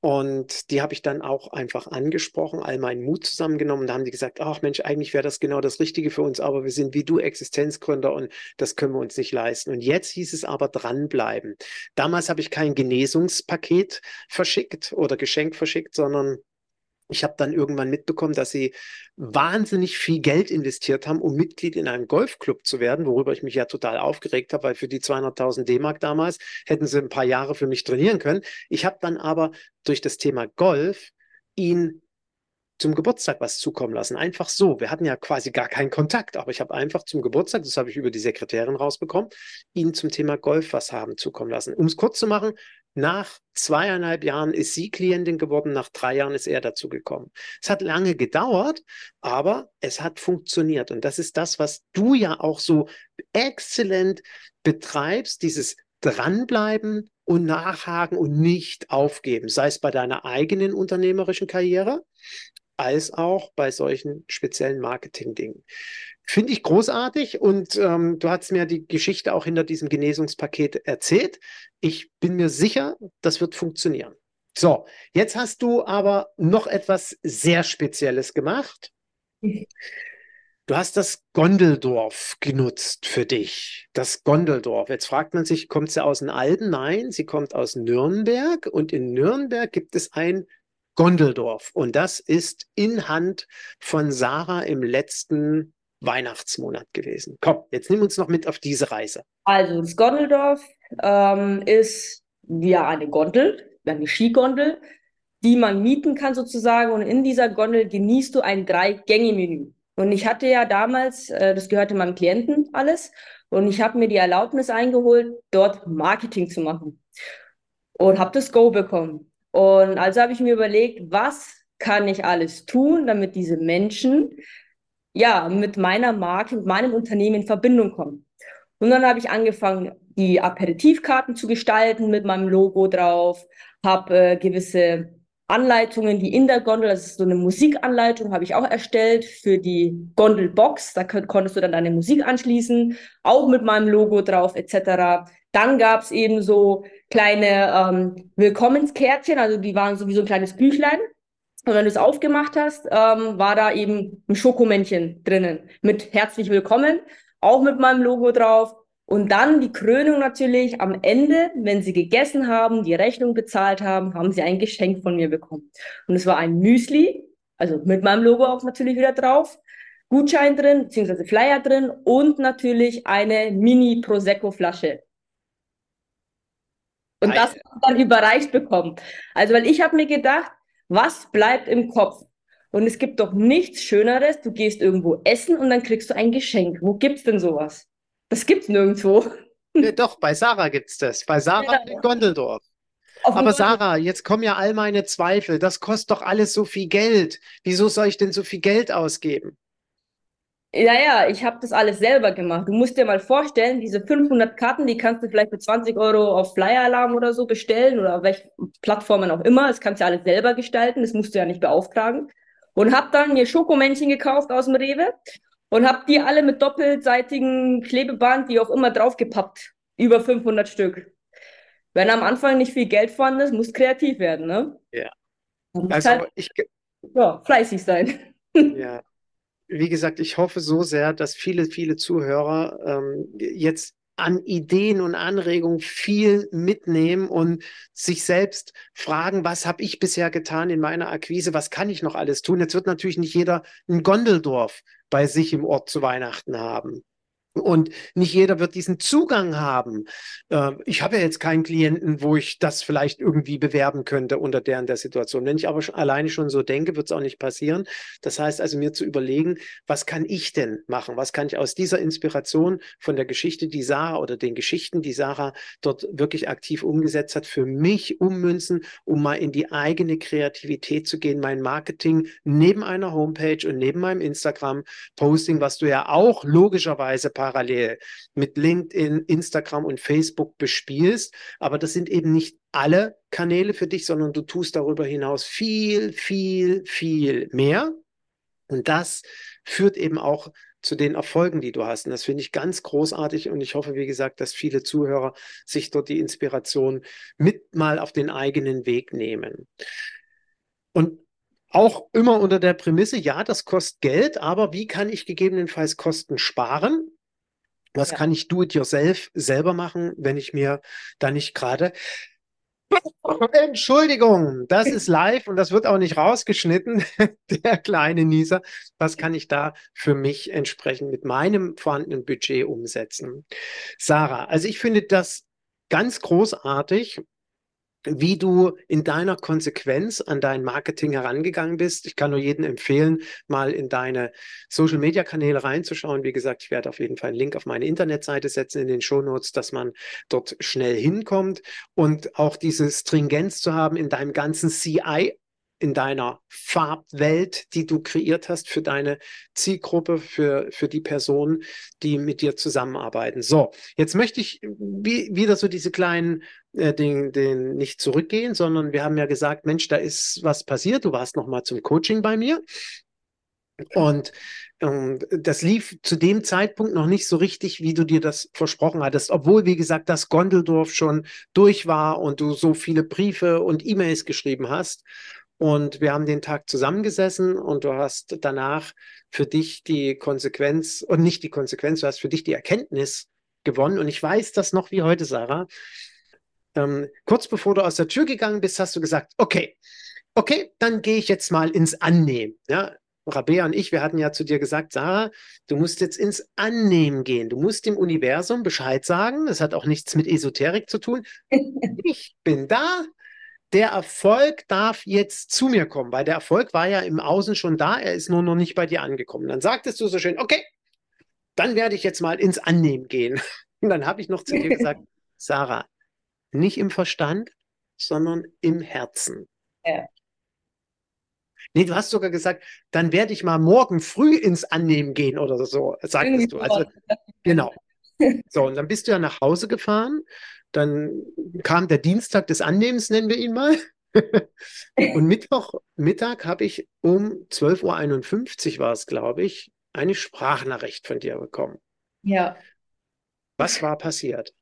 Und die habe ich dann auch einfach angesprochen, all meinen Mut zusammengenommen. Da haben die gesagt, ach Mensch, eigentlich wäre das genau das Richtige für uns, aber wir sind wie du Existenzgründer und das können wir uns nicht leisten. Und jetzt hieß es aber dranbleiben. Damals habe ich kein Genesungspaket verschickt oder Geschenk verschickt, sondern ich habe dann irgendwann mitbekommen, dass sie wahnsinnig viel Geld investiert haben, um Mitglied in einem Golfclub zu werden, worüber ich mich ja total aufgeregt habe, weil für die 200.000 D-Mark damals hätten sie ein paar Jahre für mich trainieren können. Ich habe dann aber durch das Thema Golf ihn zum Geburtstag was zukommen lassen. Einfach so. Wir hatten ja quasi gar keinen Kontakt, aber ich habe einfach zum Geburtstag, das habe ich über die Sekretärin rausbekommen, ihn zum Thema Golf was haben zukommen lassen. Um es kurz zu machen, nach zweieinhalb Jahren ist sie Klientin geworden, nach drei Jahren ist er dazu gekommen. Es hat lange gedauert, aber es hat funktioniert. Und das ist das, was du ja auch so exzellent betreibst, dieses Dranbleiben und Nachhaken und nicht aufgeben, sei es bei deiner eigenen unternehmerischen Karriere, als auch bei solchen speziellen Marketing-Dingen. Finde ich großartig und ähm, du hast mir die Geschichte auch hinter diesem Genesungspaket erzählt. Ich bin mir sicher, das wird funktionieren. So, jetzt hast du aber noch etwas sehr Spezielles gemacht. Du hast das Gondeldorf genutzt für dich. Das Gondeldorf. Jetzt fragt man sich, kommt sie aus den Alten? Nein, sie kommt aus Nürnberg und in Nürnberg gibt es ein Gondeldorf und das ist in Hand von Sarah im letzten Weihnachtsmonat gewesen. Komm, jetzt nimm uns noch mit auf diese Reise. Also das Gondeldorf ähm, ist ja eine Gondel, eine Skigondel, die man mieten kann sozusagen und in dieser Gondel genießt du ein Drei-Gänge-Menü. Und ich hatte ja damals, äh, das gehörte meinem Klienten alles, und ich habe mir die Erlaubnis eingeholt, dort Marketing zu machen. Und habe das Go bekommen. Und also habe ich mir überlegt, was kann ich alles tun, damit diese Menschen ja mit meiner Marke, mit meinem Unternehmen in Verbindung kommen. Und dann habe ich angefangen, die Aperitivkarten zu gestalten mit meinem Logo drauf, habe äh, gewisse Anleitungen, die in der Gondel, das ist so eine Musikanleitung, habe ich auch erstellt für die Gondelbox. Da konntest du dann deine Musik anschließen, auch mit meinem Logo drauf etc. Dann gab es eben so kleine ähm, Willkommenskärtchen, also die waren so wie so ein kleines Büchlein. Und wenn du es aufgemacht hast, ähm, war da eben ein Schokomännchen drinnen mit herzlich willkommen, auch mit meinem Logo drauf. Und dann die Krönung natürlich am Ende, wenn sie gegessen haben, die Rechnung bezahlt haben, haben sie ein Geschenk von mir bekommen. Und es war ein Müsli, also mit meinem Logo auch natürlich wieder drauf, Gutschein drin, beziehungsweise Flyer drin und natürlich eine Mini-Prosecco-Flasche. Und das dann überreicht bekommen. Also, weil ich habe mir gedacht, was bleibt im Kopf? Und es gibt doch nichts Schöneres. Du gehst irgendwo essen und dann kriegst du ein Geschenk. Wo gibt's denn sowas? Das gibt's nirgendwo. Ja, doch, bei Sarah gibt's das. Bei Sarah ja. in Gondeldorf. Aber Sarah, jetzt kommen ja all meine Zweifel. Das kostet doch alles so viel Geld. Wieso soll ich denn so viel Geld ausgeben? Ja, ja, ich habe das alles selber gemacht. Du musst dir mal vorstellen, diese 500 Karten, die kannst du vielleicht für 20 Euro auf Flyer Alarm oder so bestellen oder auf welchen Plattformen auch immer. Das kannst du alles selber gestalten, das musst du ja nicht beauftragen. Und habe dann mir Schokomännchen gekauft aus dem Rewe und habe die alle mit doppelseitigen Klebeband, wie auch immer, draufgepappt. Über 500 Stück. Wenn am Anfang nicht viel Geld vorhanden ist, muss kreativ werden, ne? Ja. Also halt, ich... Ja, fleißig sein. Ja, wie gesagt, ich hoffe so sehr, dass viele, viele Zuhörer ähm, jetzt an Ideen und Anregungen viel mitnehmen und sich selbst fragen, was habe ich bisher getan in meiner Akquise, was kann ich noch alles tun. Jetzt wird natürlich nicht jeder ein Gondeldorf bei sich im Ort zu Weihnachten haben. Und nicht jeder wird diesen Zugang haben. Ähm, ich habe ja jetzt keinen Klienten, wo ich das vielleicht irgendwie bewerben könnte unter der und der Situation. Wenn ich aber schon, alleine schon so denke, wird es auch nicht passieren. Das heißt also mir zu überlegen, was kann ich denn machen? Was kann ich aus dieser Inspiration von der Geschichte, die Sarah oder den Geschichten, die Sarah dort wirklich aktiv umgesetzt hat, für mich ummünzen, um mal in die eigene Kreativität zu gehen, mein Marketing neben einer Homepage und neben meinem Instagram-Posting, was du ja auch logischerweise parallel mit LinkedIn, Instagram und Facebook bespielst. Aber das sind eben nicht alle Kanäle für dich, sondern du tust darüber hinaus viel, viel, viel mehr. Und das führt eben auch zu den Erfolgen, die du hast. Und das finde ich ganz großartig. Und ich hoffe, wie gesagt, dass viele Zuhörer sich dort die Inspiration mit mal auf den eigenen Weg nehmen. Und auch immer unter der Prämisse, ja, das kostet Geld, aber wie kann ich gegebenenfalls Kosten sparen? Was ja. kann ich do it yourself selber machen, wenn ich mir da nicht gerade [laughs] Entschuldigung, das ist live und das wird auch nicht rausgeschnitten, [laughs] der kleine Nieser. Was kann ich da für mich entsprechend mit meinem vorhandenen Budget umsetzen? Sarah, also ich finde das ganz großartig, wie du in deiner Konsequenz an dein Marketing herangegangen bist. Ich kann nur jedem empfehlen, mal in deine Social Media Kanäle reinzuschauen. Wie gesagt, ich werde auf jeden Fall einen Link auf meine Internetseite setzen in den Show Notes, dass man dort schnell hinkommt und auch diese Stringenz zu haben in deinem ganzen CI in deiner Farbwelt, die du kreiert hast für deine Zielgruppe, für, für die Personen, die mit dir zusammenarbeiten. So, jetzt möchte ich wie, wieder so diese kleinen äh, den, den nicht zurückgehen, sondern wir haben ja gesagt, Mensch, da ist was passiert. Du warst noch mal zum Coaching bei mir. Und ähm, das lief zu dem Zeitpunkt noch nicht so richtig, wie du dir das versprochen hattest, obwohl, wie gesagt, das Gondeldorf schon durch war und du so viele Briefe und E-Mails geschrieben hast. Und wir haben den Tag zusammengesessen und du hast danach für dich die Konsequenz und nicht die Konsequenz, du hast für dich die Erkenntnis gewonnen. Und ich weiß das noch wie heute, Sarah. Ähm, kurz bevor du aus der Tür gegangen bist, hast du gesagt, okay, okay, dann gehe ich jetzt mal ins Annehmen. Ja, Rabea und ich, wir hatten ja zu dir gesagt, Sarah, du musst jetzt ins Annehmen gehen. Du musst dem Universum Bescheid sagen. Das hat auch nichts mit Esoterik zu tun. [laughs] ich bin da, der Erfolg darf jetzt zu mir kommen, weil der Erfolg war ja im Außen schon da, er ist nur noch nicht bei dir angekommen. Dann sagtest du so schön, okay, dann werde ich jetzt mal ins Annehmen gehen. [laughs] Und dann habe ich noch zu dir gesagt, [laughs] Sarah, nicht im Verstand, sondern im Herzen. Ja. Nee, du hast sogar gesagt, dann werde ich mal morgen früh ins Annehmen gehen oder so, sagtest du. Also, genau. [laughs] So, und dann bist du ja nach Hause gefahren. Dann kam der Dienstag des Annehmens, nennen wir ihn mal. [laughs] und Mittwochmittag habe ich um 12.51 Uhr war es, glaube ich, eine Sprachnachricht von dir bekommen. Ja. Was war passiert?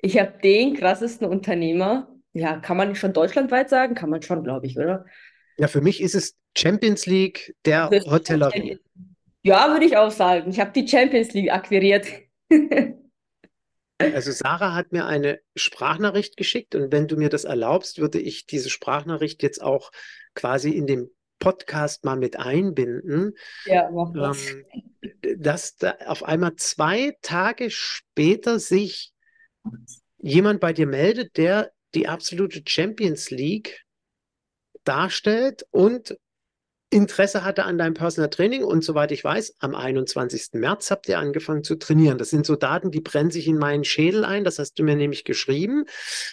Ich habe den krassesten Unternehmer, ja, kann man schon deutschlandweit sagen? Kann man schon, glaube ich, oder? Ja, für mich ist es Champions League der Hotellerie. Ja, würde ich auch sagen. Ich habe die Champions League akquiriert. [laughs] Also Sarah hat mir eine Sprachnachricht geschickt und wenn du mir das erlaubst, würde ich diese Sprachnachricht jetzt auch quasi in dem Podcast mal mit einbinden. Ja, mach das. Ähm, dass da auf einmal zwei Tage später sich jemand bei dir meldet, der die absolute Champions League darstellt und Interesse hatte an deinem Personal Training und soweit ich weiß, am 21. März habt ihr angefangen zu trainieren. Das sind so Daten, die brennen sich in meinen Schädel ein. Das hast du mir nämlich geschrieben.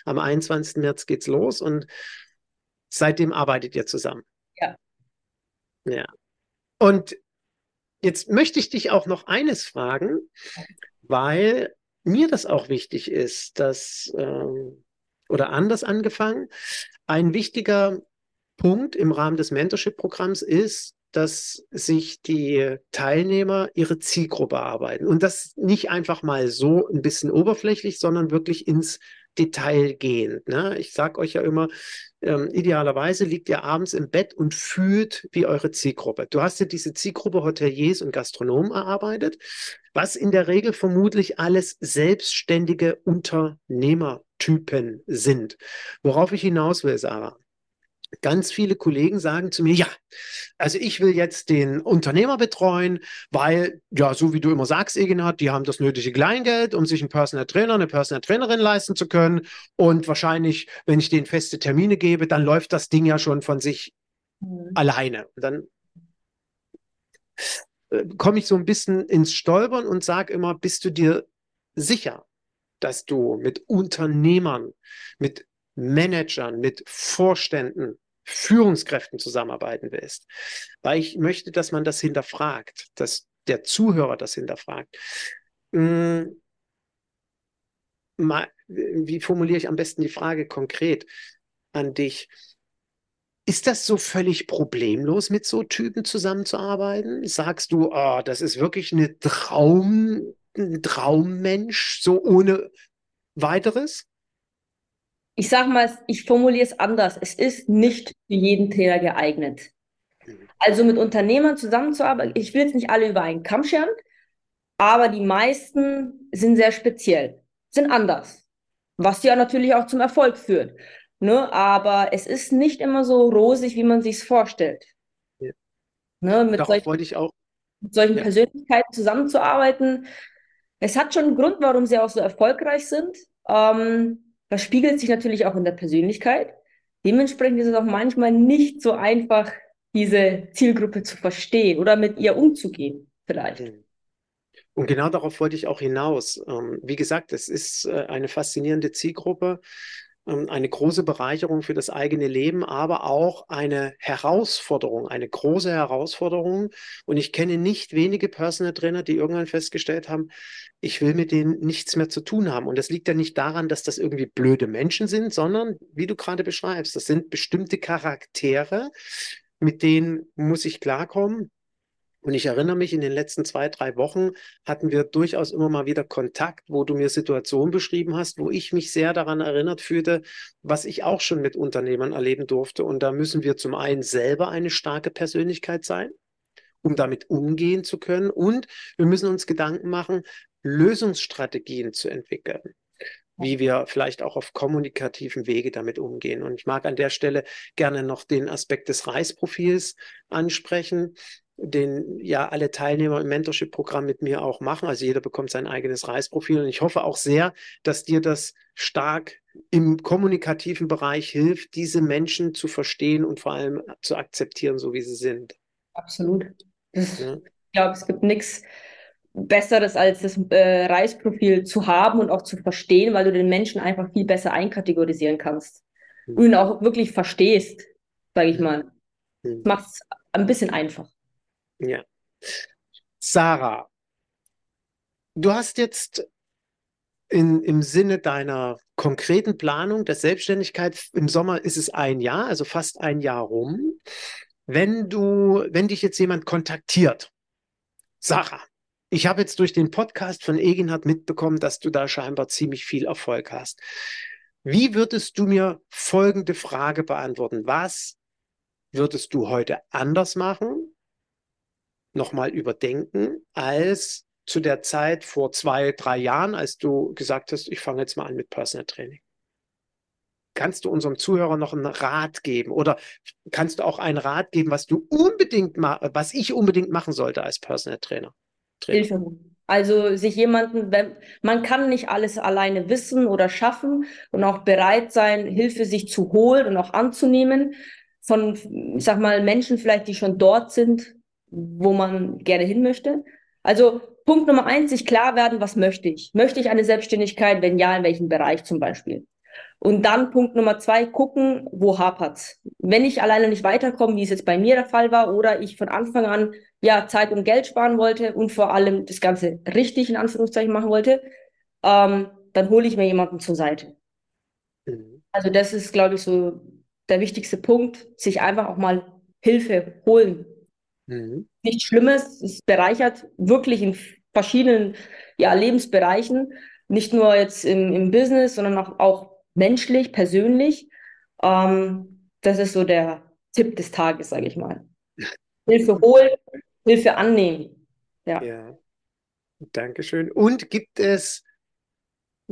Am 21. März geht's los und seitdem arbeitet ihr zusammen. Ja. Ja. Und jetzt möchte ich dich auch noch eines fragen, weil mir das auch wichtig ist, dass, ähm, oder anders angefangen, ein wichtiger Punkt im Rahmen des Mentorship-Programms ist, dass sich die Teilnehmer ihre Zielgruppe arbeiten. Und das nicht einfach mal so ein bisschen oberflächlich, sondern wirklich ins Detail gehend. Ne? Ich sage euch ja immer, ähm, idealerweise liegt ihr abends im Bett und fühlt wie eure Zielgruppe. Du hast ja diese Zielgruppe Hoteliers und Gastronomen erarbeitet, was in der Regel vermutlich alles selbstständige Unternehmertypen sind. Worauf ich hinaus will, Sarah ganz viele Kollegen sagen zu mir, ja, also ich will jetzt den Unternehmer betreuen, weil, ja, so wie du immer sagst, Egenhard, die haben das nötige Kleingeld, um sich einen Personal Trainer, eine Personal Trainerin leisten zu können. Und wahrscheinlich, wenn ich denen feste Termine gebe, dann läuft das Ding ja schon von sich mhm. alleine. Und dann äh, komme ich so ein bisschen ins Stolpern und sage immer, bist du dir sicher, dass du mit Unternehmern, mit Managern, mit Vorständen, Führungskräften zusammenarbeiten willst. Weil ich möchte, dass man das hinterfragt, dass der Zuhörer das hinterfragt. Hm, mal, wie formuliere ich am besten die Frage konkret an dich? Ist das so völlig problemlos, mit so Typen zusammenzuarbeiten? Sagst du, oh, das ist wirklich eine Traum, ein Traummensch, so ohne weiteres? Ich sage mal, ich formuliere es anders. Es ist nicht für jeden Trainer geeignet. Also mit Unternehmern zusammenzuarbeiten, ich will jetzt nicht alle über einen Kamm scheren, aber die meisten sind sehr speziell, sind anders, was ja natürlich auch zum Erfolg führt. Ne? Aber es ist nicht immer so rosig, wie man sich es vorstellt. Ja. Ne? Mit, solchen, ich auch. mit solchen ja. Persönlichkeiten zusammenzuarbeiten. Es hat schon einen Grund, warum sie auch so erfolgreich sind. Ähm, spiegelt sich natürlich auch in der Persönlichkeit. Dementsprechend ist es auch manchmal nicht so einfach, diese Zielgruppe zu verstehen oder mit ihr umzugehen, vielleicht. Mhm. Und genau darauf wollte ich auch hinaus. Ähm, wie gesagt, es ist äh, eine faszinierende Zielgruppe. Ähm, eine große Bereicherung für das eigene Leben, aber auch eine Herausforderung, eine große Herausforderung. Und ich kenne nicht wenige Personal Trainer, die irgendwann festgestellt haben, ich will mit denen nichts mehr zu tun haben. Und das liegt ja nicht daran, dass das irgendwie blöde Menschen sind, sondern, wie du gerade beschreibst, das sind bestimmte Charaktere, mit denen muss ich klarkommen. Und ich erinnere mich, in den letzten zwei, drei Wochen hatten wir durchaus immer mal wieder Kontakt, wo du mir Situationen beschrieben hast, wo ich mich sehr daran erinnert fühlte, was ich auch schon mit Unternehmern erleben durfte. Und da müssen wir zum einen selber eine starke Persönlichkeit sein, um damit umgehen zu können. Und wir müssen uns Gedanken machen, Lösungsstrategien zu entwickeln wie wir vielleicht auch auf kommunikativen Wege damit umgehen. Und ich mag an der Stelle gerne noch den Aspekt des Reisprofils ansprechen den ja alle Teilnehmer im Mentorship-Programm mit mir auch machen. Also jeder bekommt sein eigenes Reisprofil und ich hoffe auch sehr, dass dir das stark im kommunikativen Bereich hilft, diese Menschen zu verstehen und vor allem zu akzeptieren, so wie sie sind. Absolut. Ja. Ich glaube, es gibt nichts Besseres als das äh, Reisprofil zu haben und auch zu verstehen, weil du den Menschen einfach viel besser einkategorisieren kannst. mhm. und ihn auch wirklich verstehst, sage ich mal. Mhm. Macht es ein bisschen einfach. Ja. Sarah, du hast jetzt in, im Sinne deiner konkreten Planung der Selbstständigkeit, im Sommer ist es ein Jahr, also fast ein Jahr rum. Wenn du, wenn dich jetzt jemand kontaktiert, Sarah, ich habe jetzt durch den Podcast von Eginhard mitbekommen, dass du da scheinbar ziemlich viel Erfolg hast. Wie würdest du mir folgende Frage beantworten? Was würdest du heute anders machen, nochmal überdenken, als zu der Zeit vor zwei, drei Jahren, als du gesagt hast, ich fange jetzt mal an mit Personal Training? Kannst du unserem Zuhörer noch einen Rat geben oder kannst du auch einen Rat geben, was du unbedingt was ich unbedingt machen sollte als Personal Trainer? Trainer? Hilfe. Also sich jemanden, wenn, man kann nicht alles alleine wissen oder schaffen und auch bereit sein, Hilfe sich zu holen und auch anzunehmen von, ich sag mal, Menschen vielleicht, die schon dort sind, wo man gerne hin möchte. Also Punkt Nummer eins, sich klar werden, was möchte ich? Möchte ich eine Selbstständigkeit? Wenn ja, in welchem Bereich zum Beispiel? Und dann Punkt Nummer zwei, gucken, wo hapert's. Wenn ich alleine nicht weiterkomme, wie es jetzt bei mir der Fall war, oder ich von Anfang an ja Zeit und Geld sparen wollte und vor allem das Ganze richtig in Anführungszeichen machen wollte, ähm, dann hole ich mir jemanden zur Seite. Mhm. Also das ist, glaube ich, so der wichtigste Punkt, sich einfach auch mal Hilfe holen. Mhm. Nichts Schlimmes, es bereichert wirklich in verschiedenen ja, Lebensbereichen, nicht nur jetzt im, im Business, sondern auch, auch menschlich, persönlich. Ähm, das ist so der Tipp des Tages, sage ich mal. Hilfe holen, Hilfe annehmen. Ja. ja. Dankeschön. Und gibt es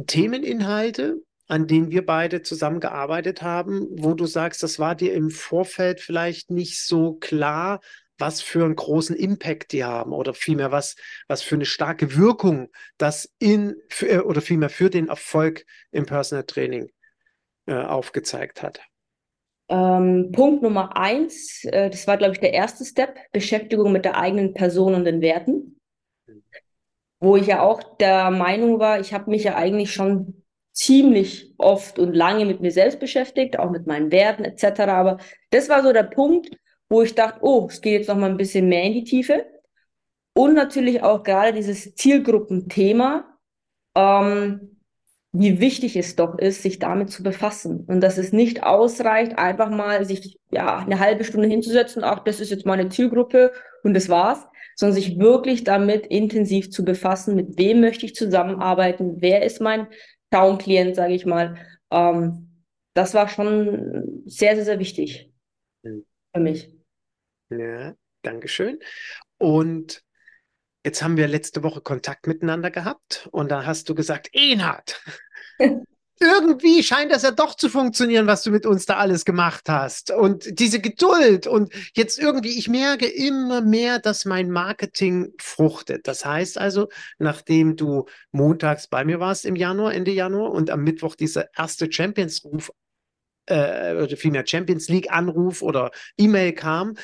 Themeninhalte, an denen wir beide zusammengearbeitet haben, wo du sagst, das war dir im Vorfeld vielleicht nicht so klar, was für einen großen Impact die haben oder vielmehr was, was für eine starke Wirkung das in für, äh, oder vielmehr für den Erfolg im Personal Training äh, aufgezeigt hat? Ähm, Punkt Nummer eins, äh, das war, glaube ich, der erste Step, Beschäftigung mit der eigenen Person und den Werten. Wo ich ja auch der Meinung war, ich habe mich ja eigentlich schon ziemlich oft und lange mit mir selbst beschäftigt, auch mit meinen Werten etc. Aber das war so der Punkt, wo ich dachte, oh, es geht jetzt noch mal ein bisschen mehr in die Tiefe. Und natürlich auch gerade dieses Zielgruppenthema, ähm, wie wichtig es doch ist, sich damit zu befassen. Und dass es nicht ausreicht, einfach mal sich ja eine halbe Stunde hinzusetzen, ach, das ist jetzt meine Zielgruppe und das war's, sondern sich wirklich damit intensiv zu befassen, mit wem möchte ich zusammenarbeiten, wer ist mein Traumklient, sage ich mal. Ähm, das war schon sehr, sehr, sehr wichtig mhm. für mich. Ja, Dankeschön. Und jetzt haben wir letzte Woche Kontakt miteinander gehabt und da hast du gesagt, Enhard, [laughs] irgendwie scheint das ja doch zu funktionieren, was du mit uns da alles gemacht hast. Und diese Geduld und jetzt irgendwie, ich merke immer mehr, dass mein Marketing fruchtet. Das heißt also, nachdem du montags bei mir warst im Januar, Ende Januar und am Mittwoch dieser erste Champions-Ruf äh, oder vielmehr Champions League Anruf oder E-Mail kam,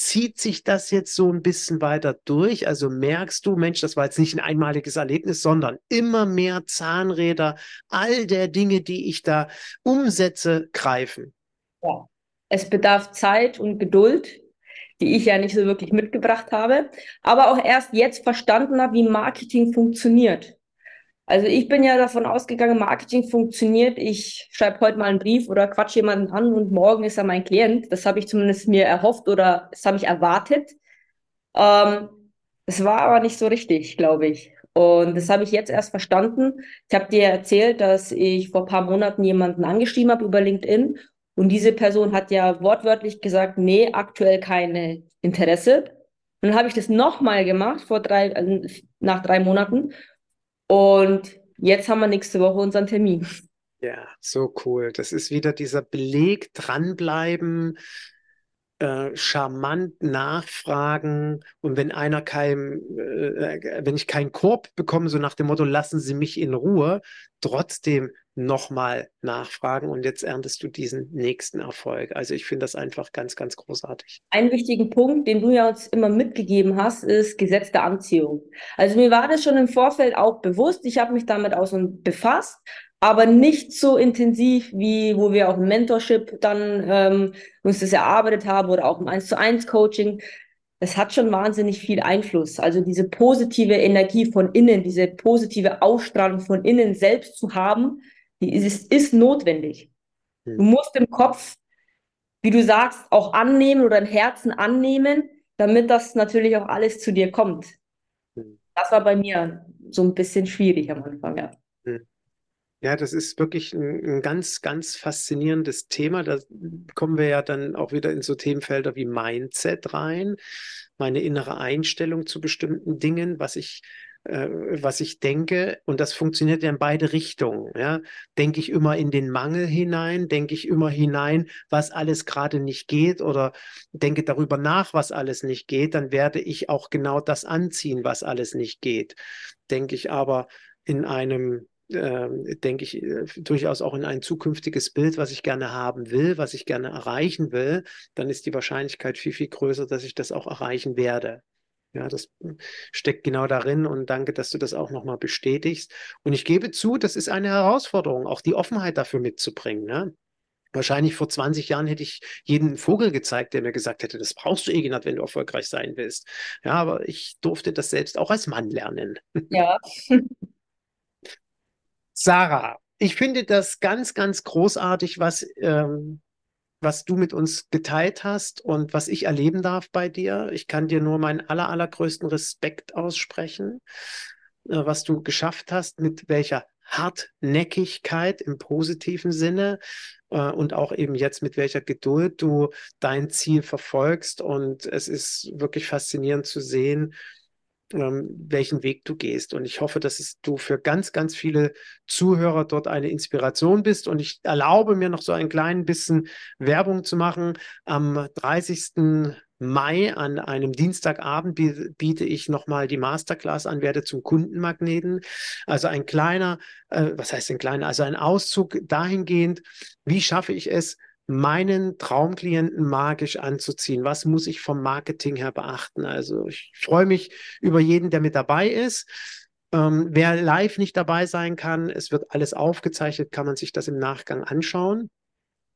zieht sich das jetzt so ein bisschen weiter durch? Also merkst du, Mensch, das war jetzt nicht ein einmaliges Erlebnis, sondern immer mehr Zahnräder, all der Dinge, die ich da umsetze, greifen. Ja, es bedarf Zeit und Geduld, die ich ja nicht so wirklich mitgebracht habe, aber auch erst jetzt verstanden habe, wie Marketing funktioniert. Also ich bin ja davon ausgegangen, Marketing funktioniert. Ich schreibe heute mal einen Brief oder quatsch jemanden an und morgen ist er mein Klient. Das habe ich zumindest mir erhofft oder das habe ich erwartet. Ähm, das war aber nicht so richtig, glaube ich. Und das habe ich jetzt erst verstanden. Ich habe dir erzählt, dass ich vor ein paar Monaten jemanden angeschrieben habe über LinkedIn. Und diese Person hat ja wortwörtlich gesagt, nee, aktuell keine Interesse. Und dann habe ich das nochmal gemacht, vor drei, äh, nach drei Monaten. Und jetzt haben wir nächste Woche unseren Termin. Ja, so cool. Das ist wieder dieser Beleg, dranbleiben, äh, charmant nachfragen und wenn einer kein, äh, wenn ich keinen Korb bekomme, so nach dem Motto, lassen Sie mich in Ruhe, trotzdem nochmal nachfragen und jetzt erntest du diesen nächsten Erfolg. Also ich finde das einfach ganz, ganz großartig. Einen wichtigen Punkt, den du ja uns immer mitgegeben hast, ist Gesetz der Anziehung. Also mir war das schon im Vorfeld auch bewusst. Ich habe mich damit auch so befasst aber nicht so intensiv, wie wo wir auch im Mentorship dann ähm, uns das erarbeitet haben oder auch im 1 zu 1 Coaching. Das hat schon wahnsinnig viel Einfluss. Also diese positive Energie von innen, diese positive Ausstrahlung von innen selbst zu haben, die ist, ist notwendig. Hm. Du musst im Kopf, wie du sagst, auch annehmen oder im Herzen annehmen, damit das natürlich auch alles zu dir kommt. Hm. Das war bei mir so ein bisschen schwierig am Anfang, ja. Hm. Ja, das ist wirklich ein, ein, ganz, ganz faszinierendes Thema. Da kommen wir ja dann auch wieder in so Themenfelder wie Mindset rein, meine innere Einstellung zu bestimmten Dingen, was ich äh, was ich denke, und das funktioniert ja in beide Richtungen. Ja? Denke ich immer in den Mangel hinein, denke ich immer hinein, was alles gerade nicht geht, oder denke darüber nach, was alles nicht geht, dann werde ich auch genau das anziehen, was alles nicht geht. Denke ich aber in einem äh, denke ich, äh, durchaus auch in ein zukünftiges Bild, was ich gerne haben will, was ich gerne erreichen will, dann ist die Wahrscheinlichkeit viel, viel größer, dass ich das auch erreichen werde. Ja, das steckt genau darin und danke, dass du das auch nochmal bestätigst. Und ich gebe zu, das ist eine Herausforderung, auch die Offenheit dafür mitzubringen. Ne? Wahrscheinlich vor 20 Jahren hätte ich jeden Vogel gezeigt, der mir gesagt hätte, das brauchst du, Eginat, wenn du erfolgreich sein willst. Ja, aber ich durfte das selbst auch als Mann lernen. [laughs] Ja. Sarah, ich finde das ganz, ganz großartig, was ähm, was du mit uns geteilt hast und was ich erleben darf bei dir. Ich kann dir nur meinen aller, allergrößten Respekt aussprechen, äh, was du geschafft hast, mit welcher Hartnäckigkeit im positiven Sinne äh, und auch eben jetzt mit welcher Geduld du dein Ziel verfolgst. Und es ist wirklich faszinierend zu sehen, ähm, welchen Weg du gehst. Und ich hoffe, dass du für ganz, ganz viele Zuhörer dort eine Inspiration bist. Und ich erlaube mir noch so ein klein bisschen Werbung zu machen. Am 30. Mai an einem Dienstagabend biete ich nochmal die Masterclass an, werde zum Kundenmagneten. Also ein kleiner, äh, was heißt ein kleiner, also ein Auszug dahingehend, wie schaffe ich es, meinen Traumklienten magisch anzuziehen? Was muss ich vom Marketing her beachten? Also ich freue mich über jeden, der mit dabei ist. Ähm, wer live nicht dabei sein kann, es wird alles aufgezeichnet, kann man sich das im Nachgang anschauen.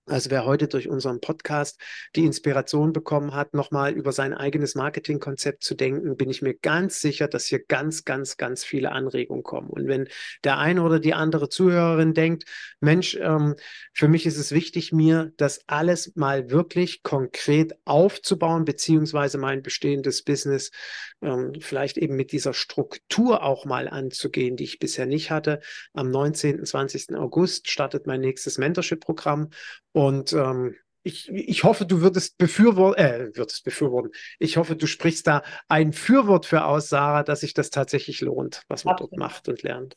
Also wer heute durch unseren Podcast die Inspiration bekommen hat, nochmal über sein eigenes Marketingkonzept zu denken, bin ich mir ganz sicher, dass hier ganz, ganz, ganz viele Anregungen kommen. Und wenn der eine oder die andere Zuhörerin denkt, Mensch, ähm, für mich ist es wichtig, mir das alles mal wirklich konkret aufzubauen, beziehungsweise mein bestehendes Business ähm, vielleicht eben mit dieser Struktur auch mal anzugehen, die ich bisher nicht hatte. Am 19., 20. August startet mein nächstes Mentorship-Programm und ähm, ich, ich hoffe, du würdest befürworten, äh, würdest befürworten. Ich hoffe, du sprichst da ein Fürwort für aus, Sarah, dass sich das tatsächlich lohnt, was man Absolut. dort macht und lernt.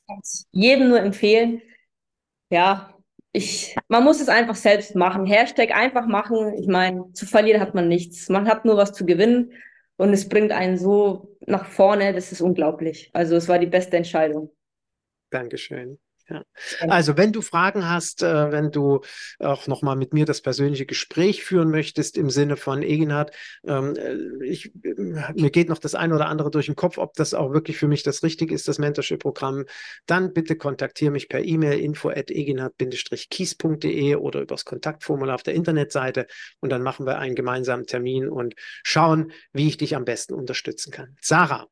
Jedem nur empfehlen. Ja, ich, man muss es einfach selbst machen. Hashtag einfach machen. Ich meine, zu verlieren hat man nichts. Man hat nur was zu gewinnen und es bringt einen so nach vorne, das ist unglaublich. Also es war die beste Entscheidung. Dankeschön. Ja. Also wenn du Fragen hast, äh, wenn du auch nochmal mit mir das persönliche Gespräch führen möchtest im Sinne von Eginhard, ähm, äh, ich, mir geht noch das eine oder andere durch den Kopf, ob das auch wirklich für mich das Richtige ist, das Mentorship-Programm, dann bitte kontaktiere mich per E-Mail info at eginhard-kies.de oder übers Kontaktformular auf der Internetseite und dann machen wir einen gemeinsamen Termin und schauen, wie ich dich am besten unterstützen kann. Sarah,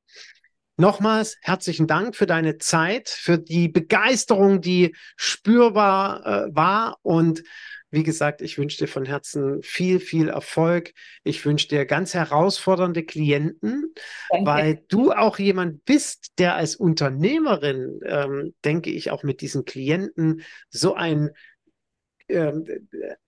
Nochmals herzlichen Dank für deine Zeit, für die Begeisterung, die spürbar äh, war. Und wie gesagt, ich wünsche dir von Herzen viel, viel Erfolg. Ich wünsche dir ganz herausfordernde Klienten, Danke. weil du auch jemand bist, der als Unternehmerin, ähm, denke ich, auch mit diesen Klienten so ein ähm,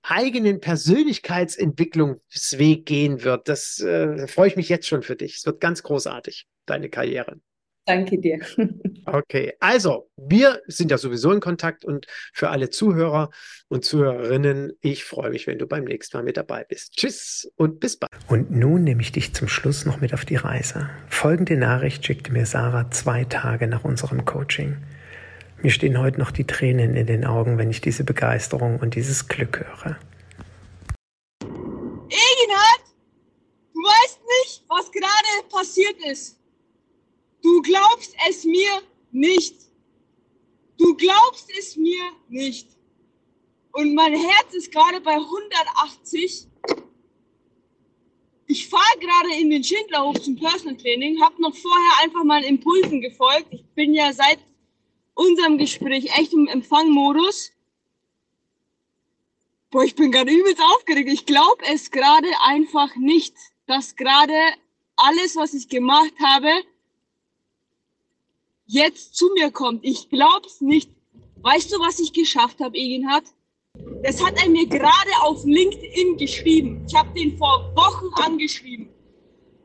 eigenen Persönlichkeitsentwicklungsweg gehen wird. Das äh, freue ich mich jetzt schon für dich. Es wird ganz großartig deine Karriere. Danke dir. [laughs] Okay, also wir sind ja sowieso in Kontakt und für alle Zuhörer und Zuhörerinnen, ich freue mich, wenn du beim nächsten Mal mit dabei bist. Tschüss und bis bald. Und nun nehme ich dich zum Schluss noch mit auf die Reise. Folgende Nachricht schickte mir Sarah zwei Tage nach unserem Coaching. Mir stehen heute noch die Tränen in den Augen, wenn ich diese Begeisterung und dieses Glück höre. Eginhard, du weißt nicht, was gerade passiert ist. Du glaubst es mir nicht. Du glaubst es mir nicht. Und mein Herz ist gerade bei 180. Ich fahre gerade in den Schindlerhof zum Personal Training, habe noch vorher einfach mal Impulsen gefolgt. Ich bin ja seit unserem Gespräch echt im Empfangmodus. Boah, ich bin gerade übelst aufgeregt. Ich glaube es gerade einfach nicht, dass gerade alles, was ich gemacht habe, jetzt zu mir kommt. Ich glaub's nicht. Weißt du, was ich geschafft habe, Eginhard? Das hat er mir gerade auf LinkedIn geschrieben. Ich habe den vor Wochen angeschrieben.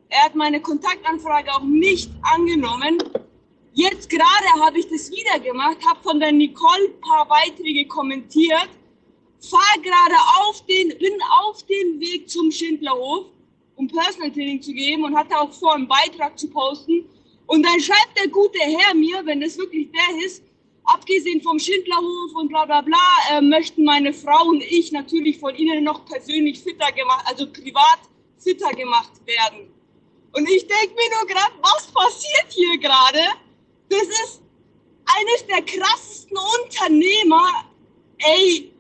Er hat meine Kontaktanfrage auch nicht angenommen. Jetzt gerade habe ich das wieder gemacht, habe von der Nicole ein paar Beiträge kommentiert, fahre gerade auf den, bin auf dem Weg zum Schindlerhof, um Personal Training zu geben und hatte auch vor, einen Beitrag zu posten. Und dann schreibt der gute Herr mir, wenn das wirklich der ist, abgesehen vom Schindlerhof und bla bla bla, äh, möchten meine Frau und ich natürlich von Ihnen noch persönlich fitter gemacht, also privat fitter gemacht werden. Und ich denke mir nur gerade, was passiert hier gerade? Das ist eines der krassesten Unternehmer. Ey,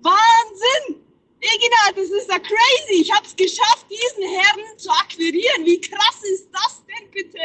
Wahnsinn! Egina, das ist ja crazy. Ich habe es geschafft, diesen Herrn zu akquirieren. Wie krass ist das denn bitte?